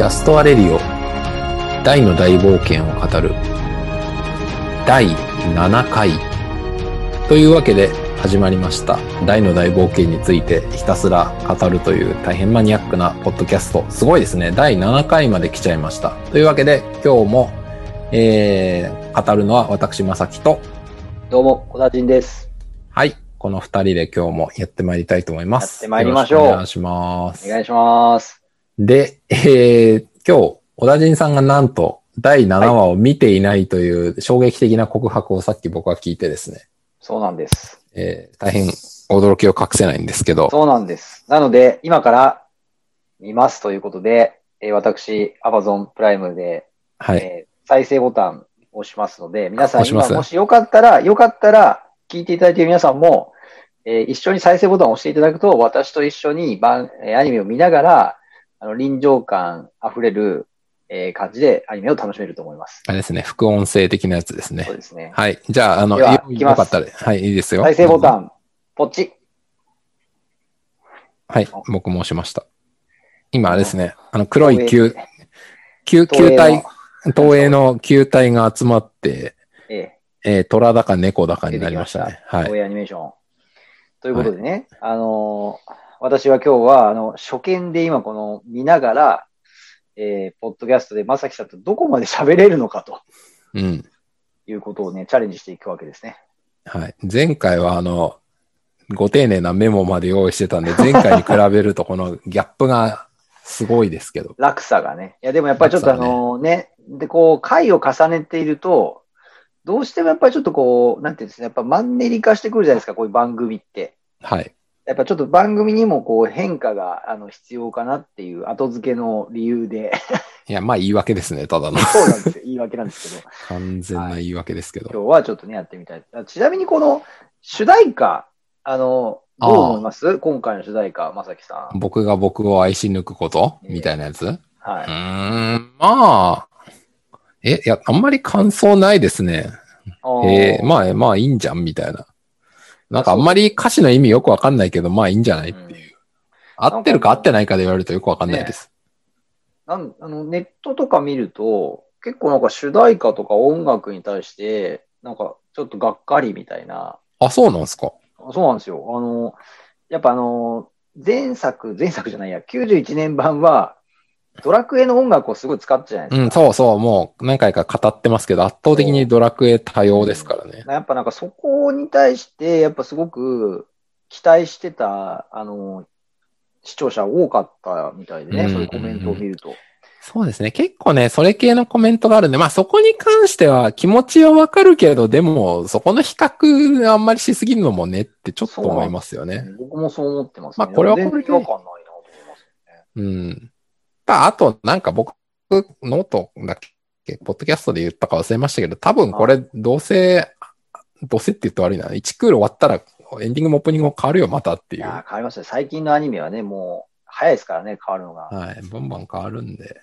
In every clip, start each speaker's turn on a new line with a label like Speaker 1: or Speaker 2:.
Speaker 1: キャストアレリオ。大の大冒険を語る。第7回。というわけで始まりました。大の大冒険についてひたすら語るという大変マニアックなポッドキャスト。すごいですね。第7回まで来ちゃいました。というわけで今日も、えー、語るのは私まさきと。
Speaker 2: どうも、小田陣です。
Speaker 1: はい。この2人で今日もやってまいりたいと思います。
Speaker 2: やってまいりましょう。
Speaker 1: お願いします。
Speaker 2: お願いします。
Speaker 1: で、えー、今日、小田人さんがなんと、第7話を見ていないという衝撃的な告白をさっき僕は聞いてですね、
Speaker 2: そうなんです。
Speaker 1: えー、大変驚きを隠せないんですけど、
Speaker 2: そうなんです。なので、今から見ますということで、えー私、Amazon プライムで、
Speaker 1: はい。
Speaker 2: えー再生ボタンを押しますので、皆さん今もしよかったら、よかったら、聞いていただいている皆さんも、えー一緒に再生ボタンを押していただくと、私と一緒に番、えーアニメを見ながら、あの、臨場感溢れる、えー感じでアニメを楽しめると思います。
Speaker 1: あれですね、副音声的なやつですね
Speaker 2: そう。ですね。
Speaker 1: はい。じゃあ、あの、
Speaker 2: では
Speaker 1: よ
Speaker 2: いきます
Speaker 1: よかったら、はい、いいですよ。
Speaker 2: 再生ボタ
Speaker 1: ン。
Speaker 2: ン、ポチ
Speaker 1: はい、僕も押しました。今、あれですね、あの、黒い
Speaker 2: 東
Speaker 1: 球、球、球体、東映の球体が集まって、
Speaker 2: ええ
Speaker 1: えー、虎だか猫だかになりましたね。はい。
Speaker 2: 東映アニメーション。ということでね、あのー私は今日は、あの、初見で今この見ながら、えー、ポッドキャストでまさきさんとどこまで喋れるのかと
Speaker 1: うん。
Speaker 2: いうことをね、チャレンジしていくわけですね。
Speaker 1: はい。前回はあの、ご丁寧なメモまで用意してたんで、前回に比べるとこのギャップがすごいですけど。
Speaker 2: 落差がね。いや、でもやっぱりちょっとあ
Speaker 1: 落差がね
Speaker 2: のね、で、こう、回を重ねていると、どうしてもやっぱりちょっとこう、なんていうんですか、やっぱマンネリ化してくるじゃないですか、こういう番組って。
Speaker 1: はい。
Speaker 2: やっぱちょっと番組にもこう変化があの必要かなっていう後付けの理由で、
Speaker 1: いや、まあ言い訳ですね、ただの。
Speaker 2: そうなんですよ。言い訳なんですけど、
Speaker 1: 完全な言い訳ですけど。
Speaker 2: 今日はちょっとね、やってみたい。あちなみにこの主題歌、あの、どう思います？今回の主題歌、まさきさん。
Speaker 1: 僕が僕を愛し抜くこと？
Speaker 2: ええ
Speaker 1: みたいなやつ？う
Speaker 2: はい。
Speaker 1: ーん、まあ。え、いや、あんまり感想ないですね。えー、まあ、まあいいんじゃん、みたいな。なんかあんまり歌詞の意味よくわかんないけど、まあいいんじゃないっていう。合ってるか合ってないかで言われるとよくわかんないです。
Speaker 2: なんあのネットとか見ると、結構なんか主題歌とか音楽に対して、なんかちょっとがっかりみたいな、
Speaker 1: あ、そうなんですか
Speaker 2: そうなんですよ。あの、やっぱあの、前作、前作じゃないや、91年版は、ドラクエの音楽をすごい使ってたじゃないですか。
Speaker 1: うん、そうそう、もう何回か語ってますけど、圧倒的にドラクエ多様ですからね。
Speaker 2: やっぱなんかそこに対して、やっぱすごく期待してた、あの、視聴者多かったみたいでね、
Speaker 1: うん
Speaker 2: そういうコメントを見ると。
Speaker 1: そうですね。結構ね、それ系のコメントがあるんで、まあそこに関しては気持ちはわかるけど、でも、そこの比較あんまりしすぎるのもねってちょっと思いますよね。
Speaker 2: 僕もそう思ってますね。
Speaker 1: まあこれはこれで
Speaker 2: 全然違和感ないなと思いますよね。
Speaker 1: うん。ああと、なんか僕、ノートだっけ、ポッドキャストで言ったか忘れましたけど、多分これ、どうせ、どうせって言って悪いな。1クール終わったら、エンディングもオープニングも変わるよ、またっていう。
Speaker 2: いやー、変わりましたね。最近のアニメはね、もう、早いですからね、変わるのが。
Speaker 1: はい。バンバン変わるんで。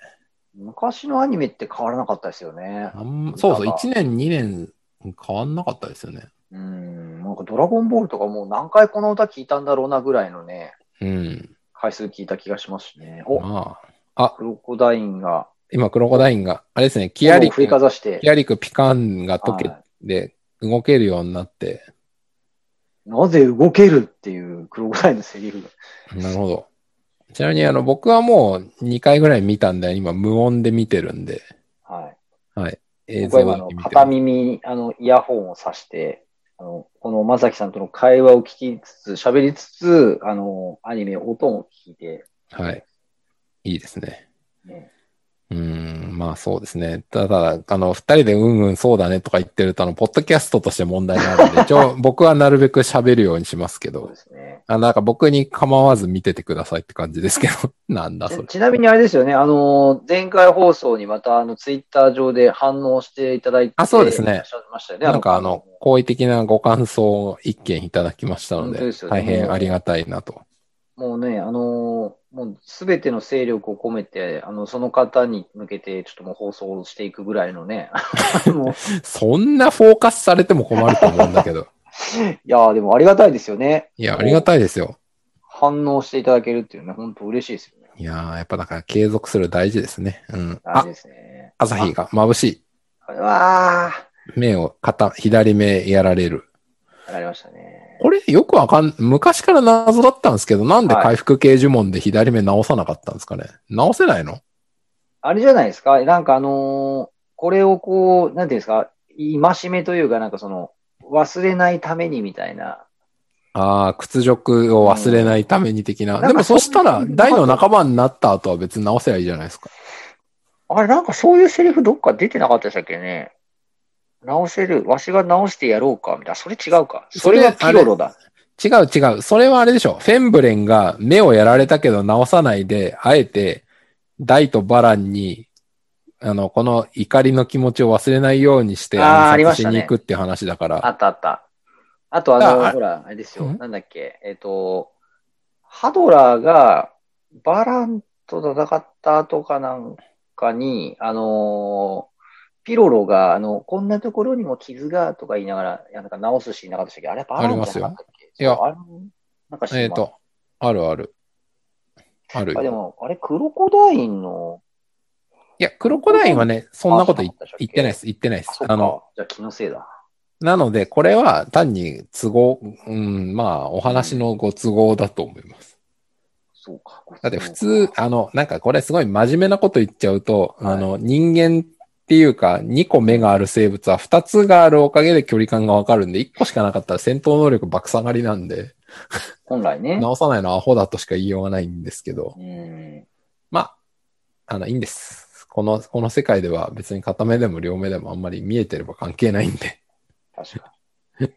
Speaker 2: 昔のアニメって変わらなかったですよね。
Speaker 1: あんそうそう、
Speaker 2: なんか
Speaker 1: 1年、2年変わんなかったですよね。
Speaker 2: うん、なんかドラゴンボールとかもう何回この歌聞いたんだろうなぐらいのね、
Speaker 1: うん。
Speaker 2: 回数聞いた気がしますしね。お、
Speaker 1: まあ、
Speaker 2: クロコダインが、
Speaker 1: 今、クロコダインが、あれですね、キアリ
Speaker 2: 振り
Speaker 1: ク、キアリクピカンが溶け
Speaker 2: は
Speaker 1: て、動けるようになって、
Speaker 2: いなぜ動けるっていうクロコダインのセリフが。
Speaker 1: なるほど。ちなみに、あの、僕はもう2回ぐらい見たんで、今、無音で見てるんで、
Speaker 2: はい。
Speaker 1: はい。映像で見て
Speaker 2: 片
Speaker 1: る。
Speaker 2: 耳にあのイヤホンを挿して、あのこのまさきさんとの会話を聞きつつ、喋りつつ、あの、アニメ、音を聞いて、
Speaker 1: はい。いいですね。
Speaker 2: ね、
Speaker 1: うーん、まあそうですね。ただ、あの、二人でうんうんそうだねとか言ってると、あの、ポッドキャストとして問題があるんで、一応 僕はなるべく喋るようにしますけど
Speaker 2: そうで、すね。
Speaker 1: あなんか僕に構わず見ててくださいって感じですけど、なんだそれ。
Speaker 2: ちなみにあれですよね、あの、前回放送にまた、あの、ツイッター上で反応していただいて、
Speaker 1: あそうですね
Speaker 2: ね。
Speaker 1: なんかあの、好意的なご感想を一件いただきましたので、
Speaker 2: でね
Speaker 1: 大変ありがたいなと。
Speaker 2: もうね、あの、もうすべての勢力を込めて、あの、その方に向けて、ちょっともう放送していくぐらいのね、
Speaker 1: そんなフォーカスされても困ると思うんだけど。
Speaker 2: いやーでもありがたいですよね。
Speaker 1: いや、ありがたいですよ。
Speaker 2: 反応していただけるっていうね、本当嬉しいですよね。
Speaker 1: いやー、やっぱだから継続する大事ですね。うん。あ
Speaker 2: 大事、ですね。
Speaker 1: 朝日が眩しい。
Speaker 2: あ。うわ
Speaker 1: 目を、片、左目やられる。
Speaker 2: ー。わかりましたね。
Speaker 1: これよくわかん、昔から謎だったんですけど、なんで回復系呪文で左目直さなかったんですかね？直せないの？
Speaker 2: あれじゃないですか？なんかあのーこれをこう、なんていうんですか？戒めというか、なんかその、忘れないためにみたいな。
Speaker 1: ああ、屈辱を忘れないために的な。
Speaker 2: うん
Speaker 1: でもそしたら、大の仲間になった後は別に直せばいいじゃないですか。
Speaker 2: あれ、なんかそういうセリフどっか出てなかったでしたっけね？直せる。わしが直してやろうかみたいな。それ違うか。それがピロロだ。
Speaker 1: 違う違う。それはあれでしょ。フェンブレンが目をやられたけど直さないで、あえて、ダイとバランに、あの、この怒りの気持ちを忘れないようにして
Speaker 2: あーありましたね
Speaker 1: に行くっていう話だから。
Speaker 2: あったあった。あとあの、ほら、あれですよ。
Speaker 1: ん
Speaker 2: なんだっけ。えっ、と、ハドラーがバランと戦った後かなんかに、あのーピロロが、あの、こんなところにも傷がとか言いながら、いやなんか直すシーンなかったっけ？あれバランじゃなかったっけ？
Speaker 1: ありますよ
Speaker 2: そうあれなんか
Speaker 1: えっ、と、あるある。ある
Speaker 2: あ、で
Speaker 1: よ。
Speaker 2: も、あれ、クロコダインの、
Speaker 1: いや、クロコダインはね、そんなこと言
Speaker 2: っ
Speaker 1: てないです。言ってないで
Speaker 2: あ、
Speaker 1: す。あの、
Speaker 2: じゃあ気のせいだ。
Speaker 1: なので、これは単に都合、うん、まあ、お話のご都合だと思います。
Speaker 2: そうか。
Speaker 1: だって普通、あの、なんかこれすごい真面目なこと言っちゃうと、
Speaker 2: はい
Speaker 1: あの、人間っていうか、2個目がある生物は2つがあるおかげで距離感がわかるんで、1個しかなかったら戦闘能力爆下がりなんで、
Speaker 2: 本来ね。
Speaker 1: 直さないのはアホだとしか言いようがないんですけど、
Speaker 2: うん。
Speaker 1: まあ、あの、いいんです。この、この世界では別に片目でも両目でもあんまり見えてれば関係ないんで。
Speaker 2: 確かに。い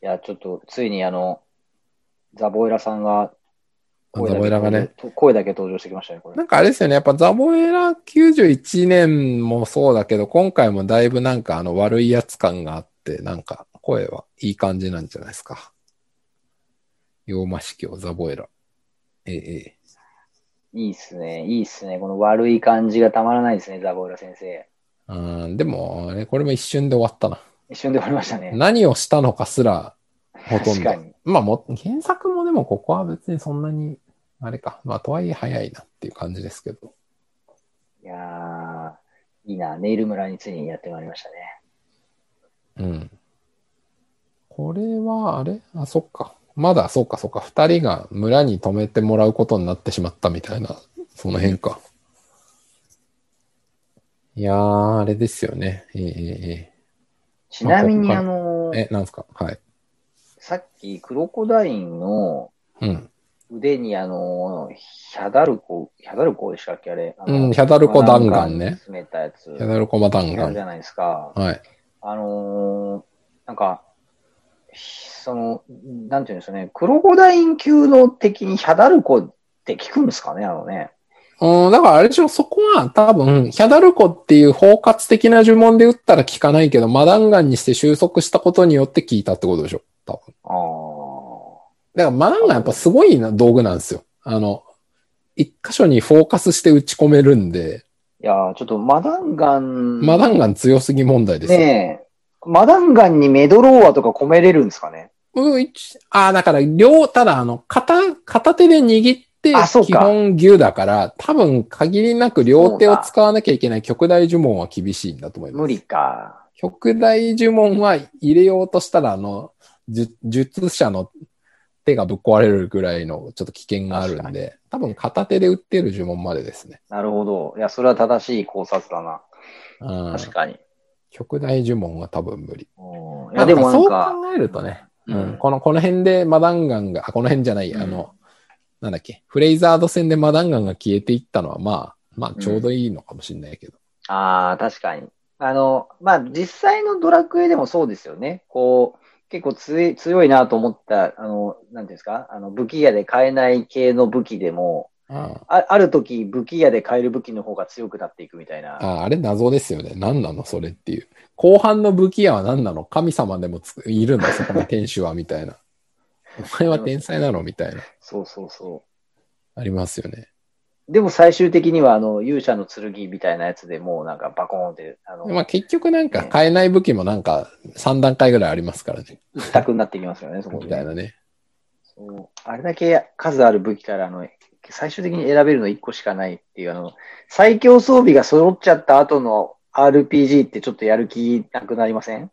Speaker 2: や、ちょっと、ついにあの、ザボエラさんが、
Speaker 1: ザボエラがね。
Speaker 2: 声だけ登場。してきましたね、これ。
Speaker 1: なんかあれですよね、やっぱザボエラ91年もそうだけど、今回もだいぶなんかあの悪いやつ感があって、なんか声はいい感じなんじゃないですか。洋魔司教、ザボエラ。ええええ。
Speaker 2: いいっすね。いいっすね。この悪い感じがたまらないですね、ザボエラ先生。
Speaker 1: うん、でも、あれ、これも一瞬で終わったな。
Speaker 2: 一瞬で終わりましたね。
Speaker 1: 何をしたのかすら、ほとんど。まあも、原作もでもここは別にそんなに、あれか。まあ、とはいえ早いなっていう感じですけど。
Speaker 2: いやー、いいな。ネイル村についにやってまいりましたね。
Speaker 1: うん。これは、あれ？あ、そっか。まだ、そっか、そっか。二人が村に泊めてもらうことになってしまったみたいな、その辺か。いやー、あれですよね。えええ
Speaker 2: ちなみに、
Speaker 1: まあ
Speaker 2: あの
Speaker 1: ええ、え、なんですか？はい。
Speaker 2: さっき、クロコダインの
Speaker 1: うん。
Speaker 2: 腕に、あの、ヒャダルコ、ヒャダルコでしたっけあれ？あの
Speaker 1: うんヒャダルコ弾丸ね。
Speaker 2: 詰めたやつ。
Speaker 1: ヒャダルコマ弾丸
Speaker 2: あるじ。ゃないですか。
Speaker 1: はい。
Speaker 2: あのーなんか、その、なんていうんですかね、クロコダイン級の敵にヒャダルコって効くんですかね、あのね。
Speaker 1: うん、だからあれでしょ、そこは多分、ヒャダルコっていう包括的な呪文で打ったら効かないけど、マダンガンにして収束したことによって効いたってことでしょ、多分。
Speaker 2: あ
Speaker 1: だからマダンガンやっぱすごいな道具なんですよ。あの、一箇所にフォーカスして打ち込めるんで、
Speaker 2: あ。いやーちょっとマダンガン。
Speaker 1: マダンガン強すぎ問題ですよ。
Speaker 2: ねえ。マダンガンにメドローアとか込めれるんですかね？
Speaker 1: うん、一ああ、だから、両、ただ、あの、片、片手で握って基本牛だから、多分、限りなく両手を使わなきゃいけない極大呪文は厳しいんだと思います。
Speaker 2: 無理か。
Speaker 1: 極大呪文は入れようとしたら、あの、術術者の手がぶっ壊れるぐらいのちょっと危険があるんで、多分片手で打ってる呪文までですね。
Speaker 2: なるほど。いや、それは正しい考察だな。
Speaker 1: うん、
Speaker 2: 確かに。
Speaker 1: 極大呪文は多分無理。
Speaker 2: うんいや、
Speaker 1: まあ
Speaker 2: でも
Speaker 1: そう
Speaker 2: か、
Speaker 1: 考えるとね、
Speaker 2: う
Speaker 1: うんん、この、この辺でマダンガンが、あ、この辺じゃない、
Speaker 2: うん
Speaker 1: あの、なんだっけ、フレイザード戦でマダンガンが消えていったのは、まあ、まあ、ちょうどいいのかもしれないけど。
Speaker 2: ああ、確かに。あの、まあ、実際のドラクエでもそうですよね。こう、結構強い強いなと思った、あの、なんていうんですか、あの、武器屋で買えない系の武器でも、
Speaker 1: あ
Speaker 2: あある時、武器屋で買える武器の方が強くなっていくみたいな。
Speaker 1: あああれ謎ですよね。何なのそれっていう。後半の武器屋は何なの神様でもついるんだ、そこの天使は、みたいな。お前は天才なの？みたいな。
Speaker 2: そうそうそ
Speaker 1: ありますよね。
Speaker 2: う。でも最終的には、あの、勇者の剣みたいなやつでもうなんかバコーンって、あの、
Speaker 1: まあ結局なんか買えない武器もなんか3段階ぐらいありますからね。
Speaker 2: 一択になってきますよね、そこで、
Speaker 1: みたいなね。
Speaker 2: そうあれだけ数ある武器からあの、最終的に選べるの1個しかないっていう、あの、最強装備が揃っちゃった後の RPG ってちょっとやる気なくなりません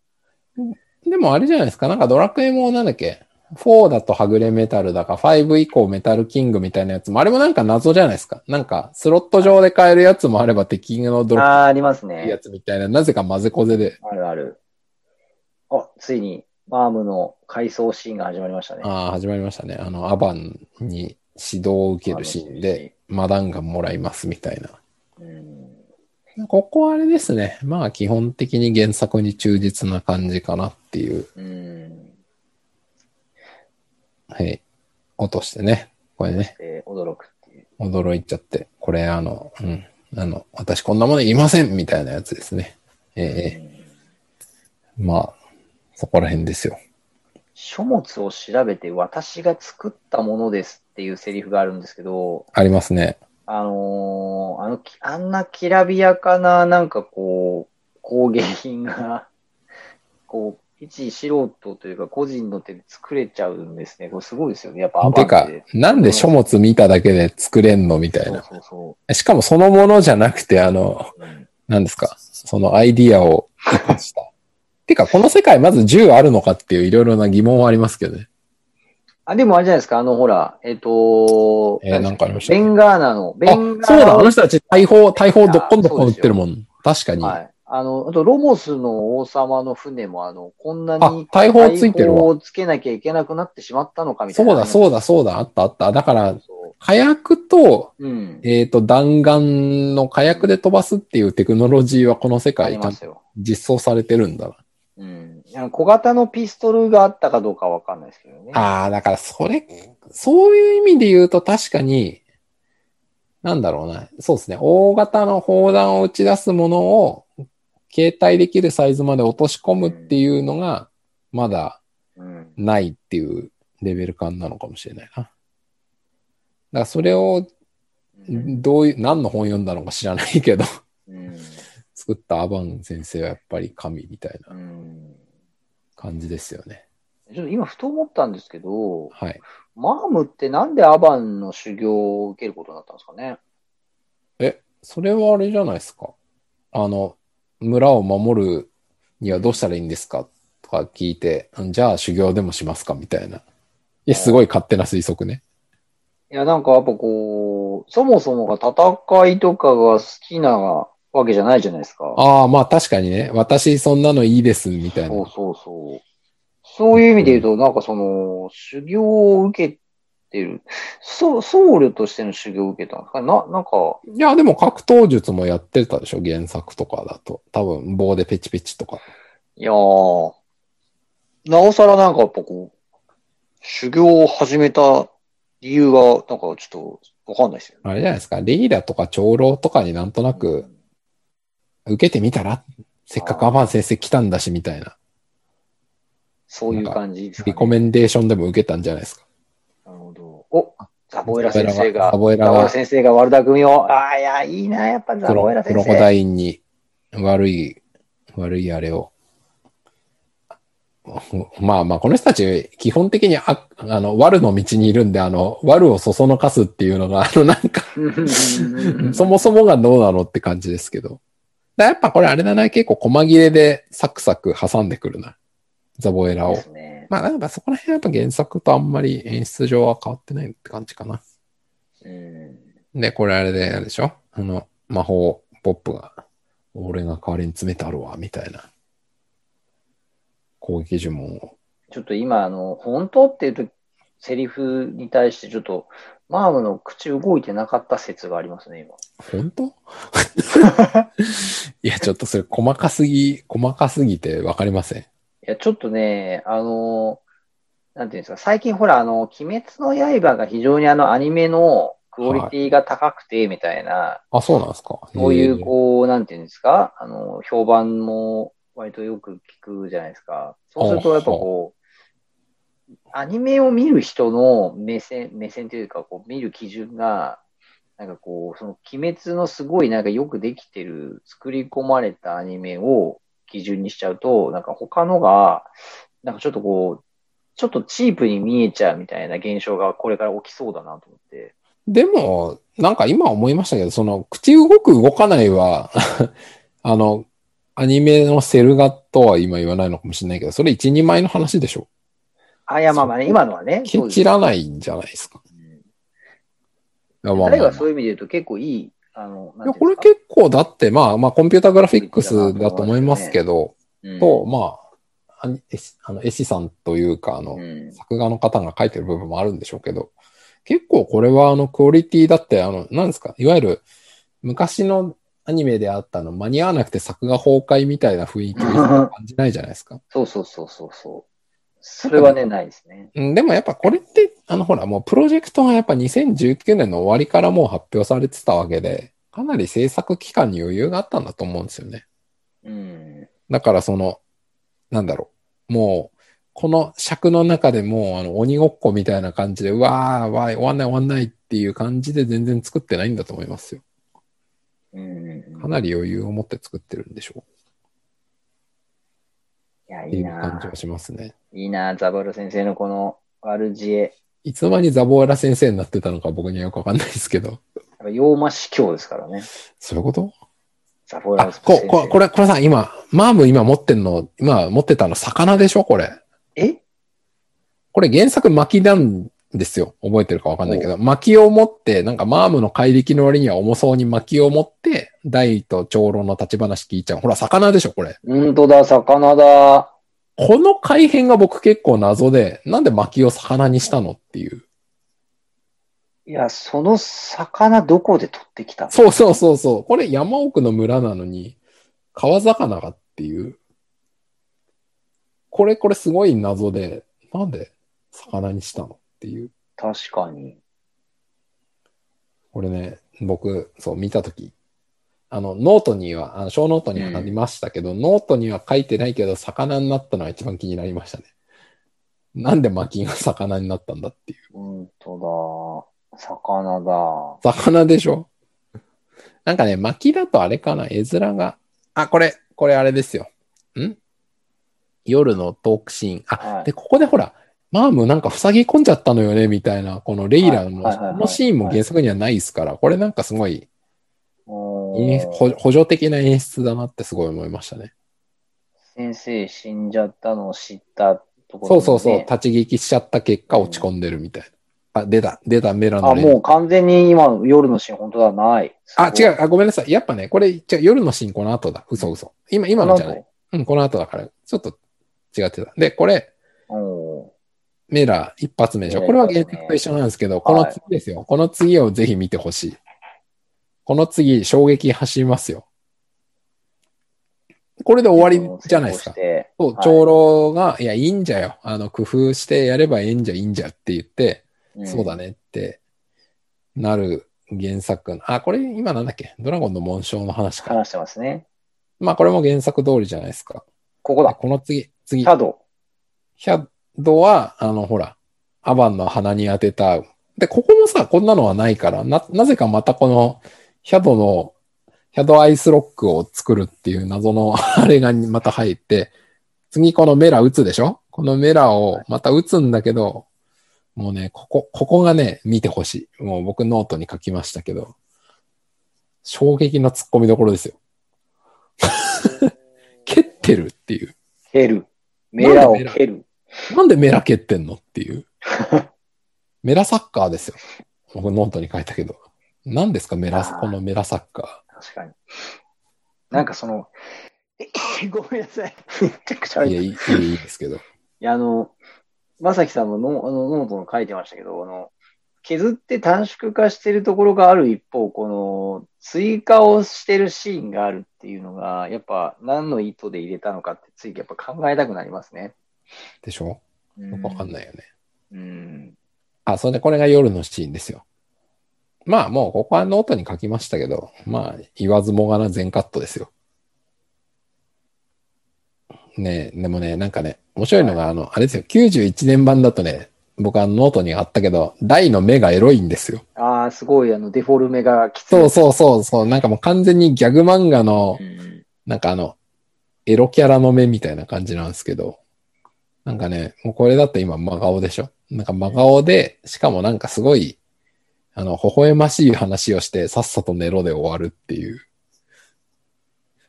Speaker 1: でもあれじゃないですか。なんかドラクエもなんだっけ？?4 だとはぐれメタルだか、5以降メタルキングみたいなやつも、あれもなんか謎じゃないですか。なんか、スロット上で買えるやつもあれば、敵のドロッ
Speaker 2: ああ、あります
Speaker 1: プや
Speaker 2: ね。
Speaker 1: つみたいな、なぜか混ぜこぜで、
Speaker 2: あるある。あ、ついに、マームの回想シーンが始まりましたね。
Speaker 1: ああ、始まりましたね。あの、アバンに指導を受けるシーンで、マダンガンもらいますみたいな。
Speaker 2: うん。
Speaker 1: ここはあれですね。まあ、基本的に原作に忠実な感じかなっていう、
Speaker 2: うん。
Speaker 1: はい。落としてね。これね。
Speaker 2: で、驚くっていう。
Speaker 1: 驚いちゃって、これあの、うん、あの、私こんなものいませんみたいなやつですね。ええまあ、そこら辺ですよ。
Speaker 2: 書物を調べて私が作ったものですっていうセリフがあるんですけど、
Speaker 1: ありますね。
Speaker 2: あのーあのき、あんなきらびやかな、なんかこう、工芸品が、こう、一素人というか個人の手で作れちゃうんですね。これすごいですよね。やっぱ
Speaker 1: てかなんで書物見ただけで作れんのみたい
Speaker 2: そう
Speaker 1: な。
Speaker 2: そうそ
Speaker 1: しかもそのものじゃなくて、あの、
Speaker 2: う。うん
Speaker 1: 何ですか？そのアイディアを生かした。てか、この世界まず銃あるのかっていういろいろな疑問はありますけどね。
Speaker 2: あ、でもあれじゃないですか。あの、ほら、えっ、と
Speaker 1: えーなんかありましたっけ？
Speaker 2: ベンガーナの、ベ
Speaker 1: あ、
Speaker 2: ンガーナ
Speaker 1: そうだ、あ
Speaker 2: の
Speaker 1: の人たち大砲、大砲どっこんどっこん売ってるもん。確かに。
Speaker 2: はい。あの、あと、ロモスの王様の船も、あの、こんな
Speaker 1: あ
Speaker 2: に、
Speaker 1: 大砲ついてるわ
Speaker 2: 大砲をつけなきゃいけなくなってしまったのかみた
Speaker 1: そだ、
Speaker 2: いうな。
Speaker 1: そうだ、そうだ、あったあった。だから、
Speaker 2: そ
Speaker 1: 火薬と、
Speaker 2: う。うん。
Speaker 1: えっ、と、弾丸の火薬で飛ばすっていうテクノロジーはこの世
Speaker 2: あ
Speaker 1: 界ちゃんと
Speaker 2: りますよ。
Speaker 1: 実装されてるんだな。
Speaker 2: うん。小型のピストルがあったかどうかわかんないですけどね。
Speaker 1: ああ、だからそれ、そういう意味で言うと確かに、なんだろうな。そうですね。大型の砲弾を打ち出すものを携帯できるサイズまで落とし込むっていうのが、まだ
Speaker 2: うん。
Speaker 1: ないっていうレベル感なのかもしれないな。だからそれを、
Speaker 2: うん。
Speaker 1: どういう、何の本読んだのか知らないけど、
Speaker 2: うん。
Speaker 1: 作ったアバン先生はやっぱり神みたいな
Speaker 2: うん。
Speaker 1: 感じですよね。
Speaker 2: ちょっと今、ふと思ったんですけど、
Speaker 1: はい。
Speaker 2: マームってなんでアバンの修行を受けることになったんですかね？
Speaker 1: え、それはあれじゃないですか。あの、村を守るにはどうしたらいいんですかとか聞いて、うんじゃあ修行でもしますかみたいな。いや、すごい勝手な推測ね。
Speaker 2: いや、なんかやっぱこう、そもそもが戦いとかが好きなわけじゃないじゃないですか。
Speaker 1: ああ、まあ確かにね。私そんなのいいです、みたいな。
Speaker 2: そうそうそう。そういう意味で言うと、なんかその、修行を受けてる、そう、僧侶としての修行を受けたんですか？な、なんか、
Speaker 1: いや、でも格闘術もやってたでしょ原作とかだと。多分棒でペチペチとか。
Speaker 2: いやー、なおさらなんかやっぱこう、修行を始めた理由が、なんかちょっとわかんないですよね。
Speaker 1: あれじゃないですか。レイラとか長老とかになんとなく受けてみたら？せっかくアバン先生来たんだし、みたいな。
Speaker 2: そういう感じですか、ね。
Speaker 1: リコメンデーションでも受けたんじゃないですか。
Speaker 2: なるほど。お、ザボエラ先生が、
Speaker 1: ザボエラ
Speaker 2: 先生が悪巧みを、ああ、いや、いいな、やっぱザボエラ先
Speaker 1: クロコダ
Speaker 2: 生。
Speaker 1: インに悪い、悪いあれを。まあまあ、この人たち、基本的にあ、あの、悪の道にいるんで、あの、悪をそそのかすっていうのが、あの、なんか、そもそもがどうなのって感じですけど。だやっぱこれあれだな、結構細切れでサクサク挟んでくるな。ザボエラを
Speaker 2: で。すね。
Speaker 1: まあ、なんかそこら辺やっぱ原作とあんまり演出上は変わってないって感じかな。
Speaker 2: うん。
Speaker 1: で、これあれで、あれでしょ？あの、魔法ポップが、俺が代わりに詰めたるわ、みたいな。攻撃呪文を。
Speaker 2: ちょっと今、あの、本当っていうと、セリフに対してちょっと、マームの口動いてなかった説がありますね、今。
Speaker 1: 本当？いや、ちょっとそれ細かすぎ、細かすぎてわかりません。
Speaker 2: いや、ちょっとね、あの、なんていうんですか、最近ほら、あの、鬼滅の刃が非常にあの、アニメのクオリティが高くて、みたいな、
Speaker 1: あ、そうなんですか。
Speaker 2: そういう、こう、なんていうんですか、あの、評判も割とよく聞くじゃないですか。そうすると、やっぱこう、アニメを見る人の目線、目線というか、こう、見る基準が、なんかこう、その、鬼滅のすごいなんかよくできてる、作り込まれたアニメを基準にしちゃうと、なんか他のが、なんかちょっとこう、ちょっとチープに見えちゃうみたいな現象がこれから起きそうだなと思って。
Speaker 1: でも、なんか今思いましたけど、その、口動く動かないは、あの、アニメのセル画とは今言わないのかもしれないけど、それ一人前の話でしょ？
Speaker 2: あ、いや、まあまあね、今のはね。
Speaker 1: ケチらないんじゃないですか。
Speaker 2: うん
Speaker 1: まあまあ
Speaker 2: 誰がそういう意味で言うと結構いい、あの、
Speaker 1: いやこれ結構だって、まあまあコンピュータグラフィックスだと思いますけど、
Speaker 2: 構
Speaker 1: と、まあ、あの絵師さんというか、あの、
Speaker 2: うん
Speaker 1: 作画の方が書いてる部分もあるんでしょうけど、結構これはあのクオリティだって、あの、なんですか、いわゆる昔のアニメであったの間に合わなくて作画崩壊みたいな雰囲気に感じないじゃないですか。
Speaker 2: そうそうそうそうそう。それはね、ないですね。
Speaker 1: うん、でもやっぱこれって、あのほらもうプロジェクトがやっぱ2019年の終わりからもう発表されてたわけで、かなり制作期間に余裕があったんだと思うんですよね。
Speaker 2: うん。
Speaker 1: だからその、なんだろう。もう、この尺の中でもう、あの、鬼ごっこみたいな感じで、うわー、わー、終わんない終わんないっていう感じで全然作ってないんだと思いますよ。
Speaker 2: うん。
Speaker 1: かなり余裕を持って作ってるんでしょ
Speaker 2: いや、いい
Speaker 1: 感じはしますね。
Speaker 2: いいなザバル先生のこの悪知恵。
Speaker 1: いつの間にザボーラ先生になってたのか僕にはよくわかんないですけど。
Speaker 2: 洋魔司教ですからね。
Speaker 1: そういうこと？
Speaker 2: ザボラ
Speaker 1: あ、
Speaker 2: 先生。
Speaker 1: こ、こ、これ、これさ、今、マーム今持ってんの、今持ってたの魚でしょこれ。
Speaker 2: え？
Speaker 1: これ原作巻きなんですよ。覚えてるかわかんないけど。巻きを持って、なんかマームの怪力の割には重そうに巻きを持って、大と長老の立ち話聞いちゃう。ほら、魚でしょこれ。
Speaker 2: 本当だ、魚だ。
Speaker 1: この改変が僕結構謎で、なんで巻きを魚にしたのっていう。
Speaker 2: いや、その魚どこで取ってきたの？
Speaker 1: そうそうそうそう。これ山奥の村なのに、川魚がっていう。これ、これすごい謎で、なんで魚にしたの？っていう。
Speaker 2: 確かに。
Speaker 1: これね、僕、そう、見たとき、あの、ノートには、あの、小ノートにはなりましたけど、ノートには書いてないけど、魚になったのは一番気になりましたね。なんで薪が魚になったんだっていう。
Speaker 2: 本当だ。魚だ。
Speaker 1: 魚でしょ？なんかね、薪だとあれかな、絵面が。あ、これ、これあれですよ。ん？夜のトークシーン。あ、
Speaker 2: はい
Speaker 1: で、ここでほら、マームなんか塞ぎ込んじゃったのよね、みたいな、このレイラの、
Speaker 2: はいはいはいはい
Speaker 1: このシーンも原作にはないですから、これなんかすごい、補補助的な演出だなってすごい思いましたね。
Speaker 2: 先生死んじゃったのを知ったところ、
Speaker 1: そうそうそう、
Speaker 2: ね。
Speaker 1: 立ち聞きしちゃった結果落ち込んでるみたいな。あ、出た、出た、メラの
Speaker 2: あ、もう完全に今、夜のシーン、本当だ、ない。
Speaker 1: あ、違う、あ、ごめんなさい。やっぱね、これ、違う、夜のシーンこの後だ。嘘嘘。今、今のじゃない。うん、この後だから、ちょっと違ってた。で、これ、
Speaker 2: お
Speaker 1: メラ一発目でしょ。
Speaker 2: メ
Speaker 1: これは原作と一緒なんですけど、この次ですよ。この次をぜひ見てほしい。この次、衝撃走りますよ。これで終わりじゃないですか。そう、
Speaker 2: はい
Speaker 1: 長老が、いや、いいんじゃよ。あの、工夫してやればいいんじゃ、いいんじゃって言って、そうだ
Speaker 2: ね。
Speaker 1: ねってなる原作。あ、これ今なんだっけ？ドラゴンの紋章の話か。
Speaker 2: 話してますね。
Speaker 1: まあこれも原作通りじゃないですか。
Speaker 2: ここだ。
Speaker 1: この次、次
Speaker 2: シ、ャド
Speaker 1: ャドは、あの、ほら、アバンの鼻に当てた。で、ここもさ、こんなのはないから、な、なぜかまたこの、ヒャドの、ヒャドアイスロックを作るっていう謎のあれがまた入って、次このメラ打つでしょ？このメラをまた打つんだけど、もうね、ここ、ここがね、見てほしい。もう僕ノートに書きましたけど、衝撃の突っ込みどころですよ。蹴ってるっていう。
Speaker 2: 蹴る。メラを蹴る。
Speaker 1: なんでメラ蹴ってんのっていう。メラサッカーですよ。僕ノートに書いたけど。何ですかメラ、このメラサッカ
Speaker 2: 確かに。なんかその、ごめんなさい。めちゃくちゃい。
Speaker 1: いや、
Speaker 2: い
Speaker 1: いい、いいですけど。
Speaker 2: や、あの、まさきさんもノあのノートの書いてましたけど、あの、削って短縮化してるところがある一方、この、追加をしてるシーンがあるっていうのが、やっぱ何の意図で入れたのかってついやっぱ考えたくなりますね。
Speaker 1: でしょ？
Speaker 2: う
Speaker 1: よくわかんないよね。
Speaker 2: うん。
Speaker 1: あ、それでこれが夜のシーンですよ。まあもうここはノートに書きましたけど、まあ言わずもがな全カットですよ。ねえ、でもね、なんかね、面白いのが、あの、あれですよ、91年版だとね、僕はノートにあったけど、ダイの目がエロいんですよ。
Speaker 2: ああ、すごい、あの、デフォルメがきつい。
Speaker 1: そうそうそうそう、なんかもう完全にギャグ漫画の
Speaker 2: う、ん。
Speaker 1: なんかあの、エロキャラの目みたいな感じなんですけど、なんかね、もうこれだと今真顔でしょ？なんか真顔で、しかもなんかすごい、あの、微笑ましい話をして、さっさと寝ろで終わるっていう。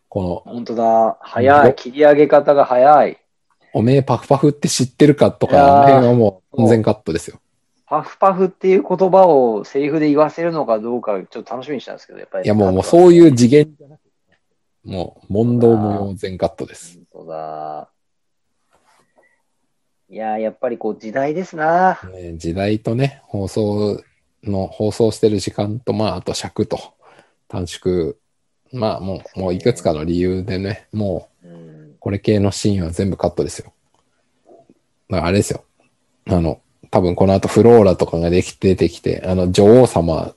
Speaker 1: この、
Speaker 2: 本当だ。早い。切り上げ方が早い。
Speaker 1: おめえパフパフって知ってるかとか、あの辺はもう完全カットですよ。
Speaker 2: パフパフっていう言葉をセリフで言わせるのかどうか、ちょっと楽しみにしたんですけど、やっぱり。
Speaker 1: いやもう、もうそういう次元じゃなくて、もう、問答無用全カットです。
Speaker 2: 本当だ。いやー、やっぱりこう時代ですな。
Speaker 1: ね時代とね、放送の、放送してる時間と、まあ、あと尺と短縮。まあ、もう、もういくつかの理由でね、もう、
Speaker 2: うん。
Speaker 1: これ系のシーンは全部カットですよ。だからあれですよ。あの、多分この後フローラとかができ出てきて、あの、女王様、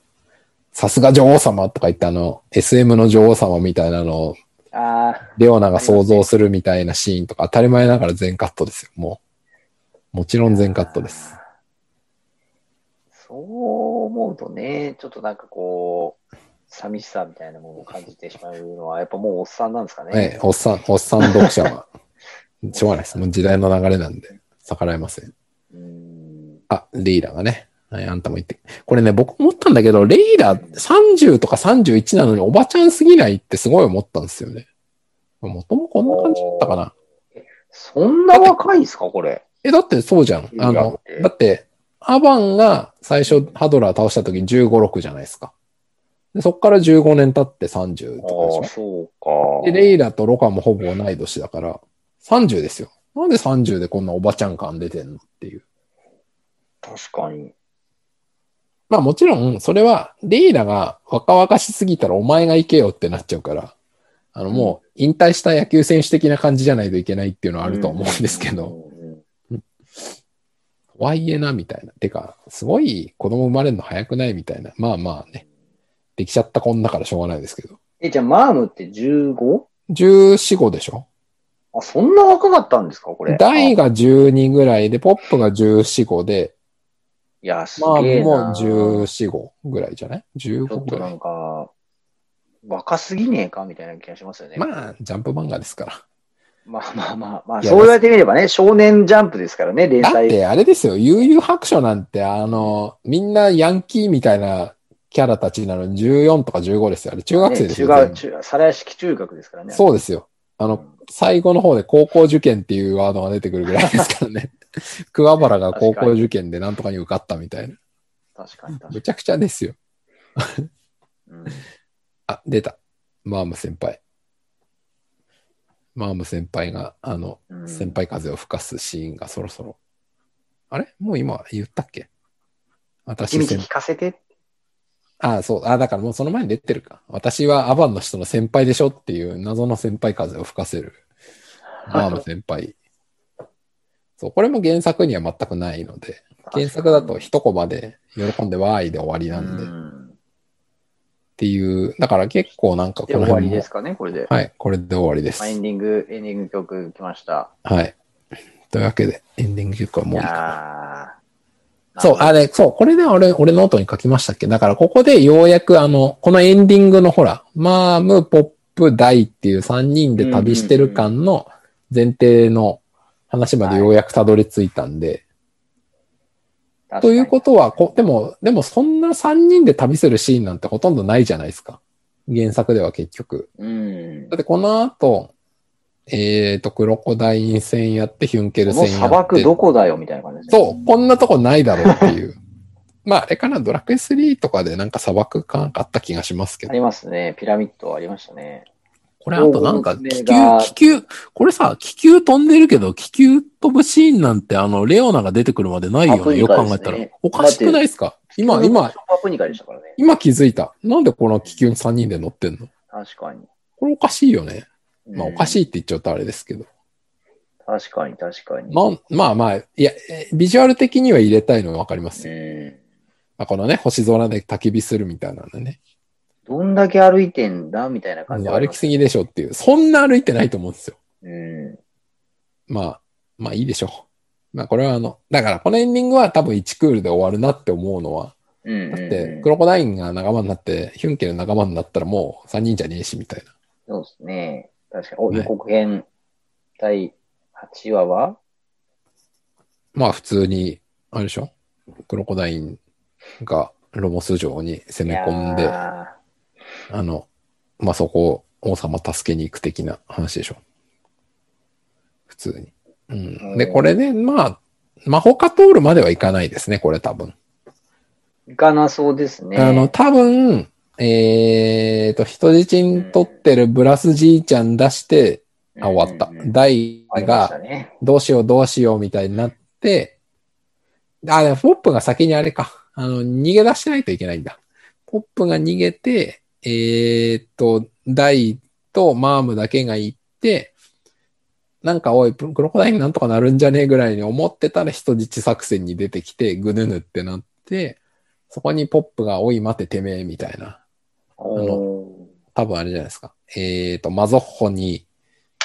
Speaker 1: さすが女王様とか言ってあの、SM の女王様みたいなのを、
Speaker 2: ああ、
Speaker 1: レオナが想像するみたいなシーンとか当たり前ながら全カットですよ。もう。もちろん全カットです。
Speaker 2: そう思うとね、ちょっとなんかこう、寂しさみたいなものを感じてしまうのは、やっぱもうおっさんなんですかね。
Speaker 1: ええ、おっさん、おっさん読者は、しょうがないです。もう時代の流れなんで、逆らえません。
Speaker 2: うん。
Speaker 1: あ、レイラがね。はい、あんたも言って。これね、僕思ったんだけど、レイラ30とか31なのにおばちゃんすぎないってすごい思ったんですよね。もともこんな感じだったかな。
Speaker 2: そんな若いんですか、これ。
Speaker 1: え、だってそうじゃん。あのだって、アバンが最初ハドラー倒した時15、6じゃないですか。でそっから15年経って30
Speaker 2: ああ、
Speaker 1: とかでし
Speaker 2: そう
Speaker 1: ょ。
Speaker 2: か。
Speaker 1: で、レイラとロカもほぼ同い年だから、30ですよ。なんで30でこんなおばちゃん感出てんのっていう。
Speaker 2: 確かに。
Speaker 1: まあもちろん、それは、レイラが若々しすぎたらお前が行けよってなっちゃうから、あのもう引退した野球選手的な感じじゃないといけないっていうのはあると思うんですけど、
Speaker 2: うん。
Speaker 1: とはいえな、みたいな。てか、すごい子供生まれるの早くない？みたいな。まあまあね。できちゃった子んだからしょうがないですけど。
Speaker 2: え、じゃあ、マームって 15?
Speaker 1: 14、5でしょ？
Speaker 2: あ、そんな若かったんですか、これ。あ
Speaker 1: 大が12ぐらいで、ポップが14、5で、
Speaker 2: いや、す
Speaker 1: まあ
Speaker 2: げえな。
Speaker 1: もう14、5ぐらいじゃない ?15
Speaker 2: ちょっと
Speaker 1: ぐら。
Speaker 2: ないんか、若すぎねえか？みたいな気がしますよね。
Speaker 1: まあ、ジャンプ漫画ですから。
Speaker 2: まあまあまあまあ、そう言われてみればね、少年ジャンプですからね、連載。
Speaker 1: だって、あれですよ、悠々白書なんて、あの、みんなヤンキーみたいなキャラたちなのに14とか15ですよ。あれ中学生ですよ。
Speaker 2: ね、中学、中、皿屋敷中学ですからね。
Speaker 1: そうですよ。あの、最後の方で高校受験っていうワードが出てくるぐらいですからね。桑原が高校受験でなんとかに受かったみたいな。
Speaker 2: 確かに確か
Speaker 1: むちゃくちゃですよ。
Speaker 2: に。うん
Speaker 1: あ、出た。マーム先輩。マーム先輩が、あの、
Speaker 2: うん
Speaker 1: 先輩風を吹かすシーンがそろそろ。あれ？もう今言ったっけ？私先
Speaker 2: 君聞かせて。
Speaker 1: あそう。あだからもうその前に出てるか。私はアバンの人の先輩でしょっていう謎の先輩風を吹かせる。マーム先輩。そう、これも原作には全くないので、原作だと一コマで喜んでわーいで終わりなんで、っ
Speaker 2: うん
Speaker 1: ていう、だから結構なんかこ
Speaker 2: で、終わ
Speaker 1: の辺も
Speaker 2: りですかね、これで。
Speaker 1: はい、これで終わりです
Speaker 2: まあ。エンディング、エンディング曲来ました。
Speaker 1: はい。というわけで、エンディング曲はもういいかな。そう、あれ、そう、これで俺、俺ノートに書きましたっけ？だからここでようやくあの、このエンディングのほら、マーム、ポップ、ダイっていう3人で旅してる感の前提の話までようやくたどり着いたんで、ということはこ、でも、でもそんな3人で旅するシーンなんてほとんどないじゃないですか。原作では結局。
Speaker 2: うん
Speaker 1: だっ。てこの後、えーと、クロコダイン戦やって、ヒュンケル戦やって。
Speaker 2: 砂漠どこだよみたいな感じね。
Speaker 1: そう、こんなとこないだろうっていう。まあ、あれかな、ドラクエ3とかでなんか砂漠感あった気がしますけど。
Speaker 2: ありますね。ピラミッドありましたね。
Speaker 1: これあとなんか、気球
Speaker 2: が、
Speaker 1: 気球、これさ、気球飛んでるけど、気球飛ぶシーンなんてあの、レオナが出てくるまでないよね。よく考えたら。おかしくないですか？今、今。今気づいた。なんでこの気球に3人で乗ってんの？
Speaker 2: 確かに。
Speaker 1: これおかしいよね。まあ、おかし
Speaker 2: い。
Speaker 1: いって言っちゃうとあれですけど。
Speaker 2: 確かに、確かに。
Speaker 1: まあ、まあまあ、いや、えビジュアル的には入れたいのはわかりますよ。
Speaker 2: うん。
Speaker 1: まあ、このね、星空で焚き火するみたいなのね。
Speaker 2: どんだけ歩いてんだみたいな感じ
Speaker 1: 歩きすぎでしょっていう。そんな歩いてないと思うんですよ。
Speaker 2: うん。
Speaker 1: まあ、まあいいでしょう。まあこれはあの、だからこのエンディングは多分1クールで終わるなって思うのは、
Speaker 2: うん。
Speaker 1: だって、クロコダインが仲間になって、ヒュンケル仲間になったらもう3人じゃねえしみたいな。
Speaker 2: そうですね。確かに。お、
Speaker 1: ね
Speaker 2: 予告編第8話は？
Speaker 1: まあ普通に、あれでしょ？クロコダインがロモス城に攻め込んで、
Speaker 2: ー
Speaker 1: あの、まあ、そこを王様助けに行く的な話でしょ。普通に。うん。で、これね、まあ、魔法カトールまではいかないですね、これ多分。
Speaker 2: いかなそうですね。
Speaker 1: あの、多分、えーと、人質に取ってるブラスじいちゃん出して、あ、終わった
Speaker 2: うんうん
Speaker 1: が、
Speaker 2: ね。
Speaker 1: どうしようどうしようみたいになって、あ、でもポップが先にあれか。あの、逃げ出しないといけないんだ。ポップが逃げて、えーっと、ダイとマームだけが行って、なんかおい、クロコダインなんとかなるんじゃねえぐらいに思ってたら人質作戦に出てきて、ぐぬぬってなって、そこにポップが、おい待ててめえ、みたいな。
Speaker 2: おー
Speaker 1: 多分あれじゃないですか。えーっと、マゾッホに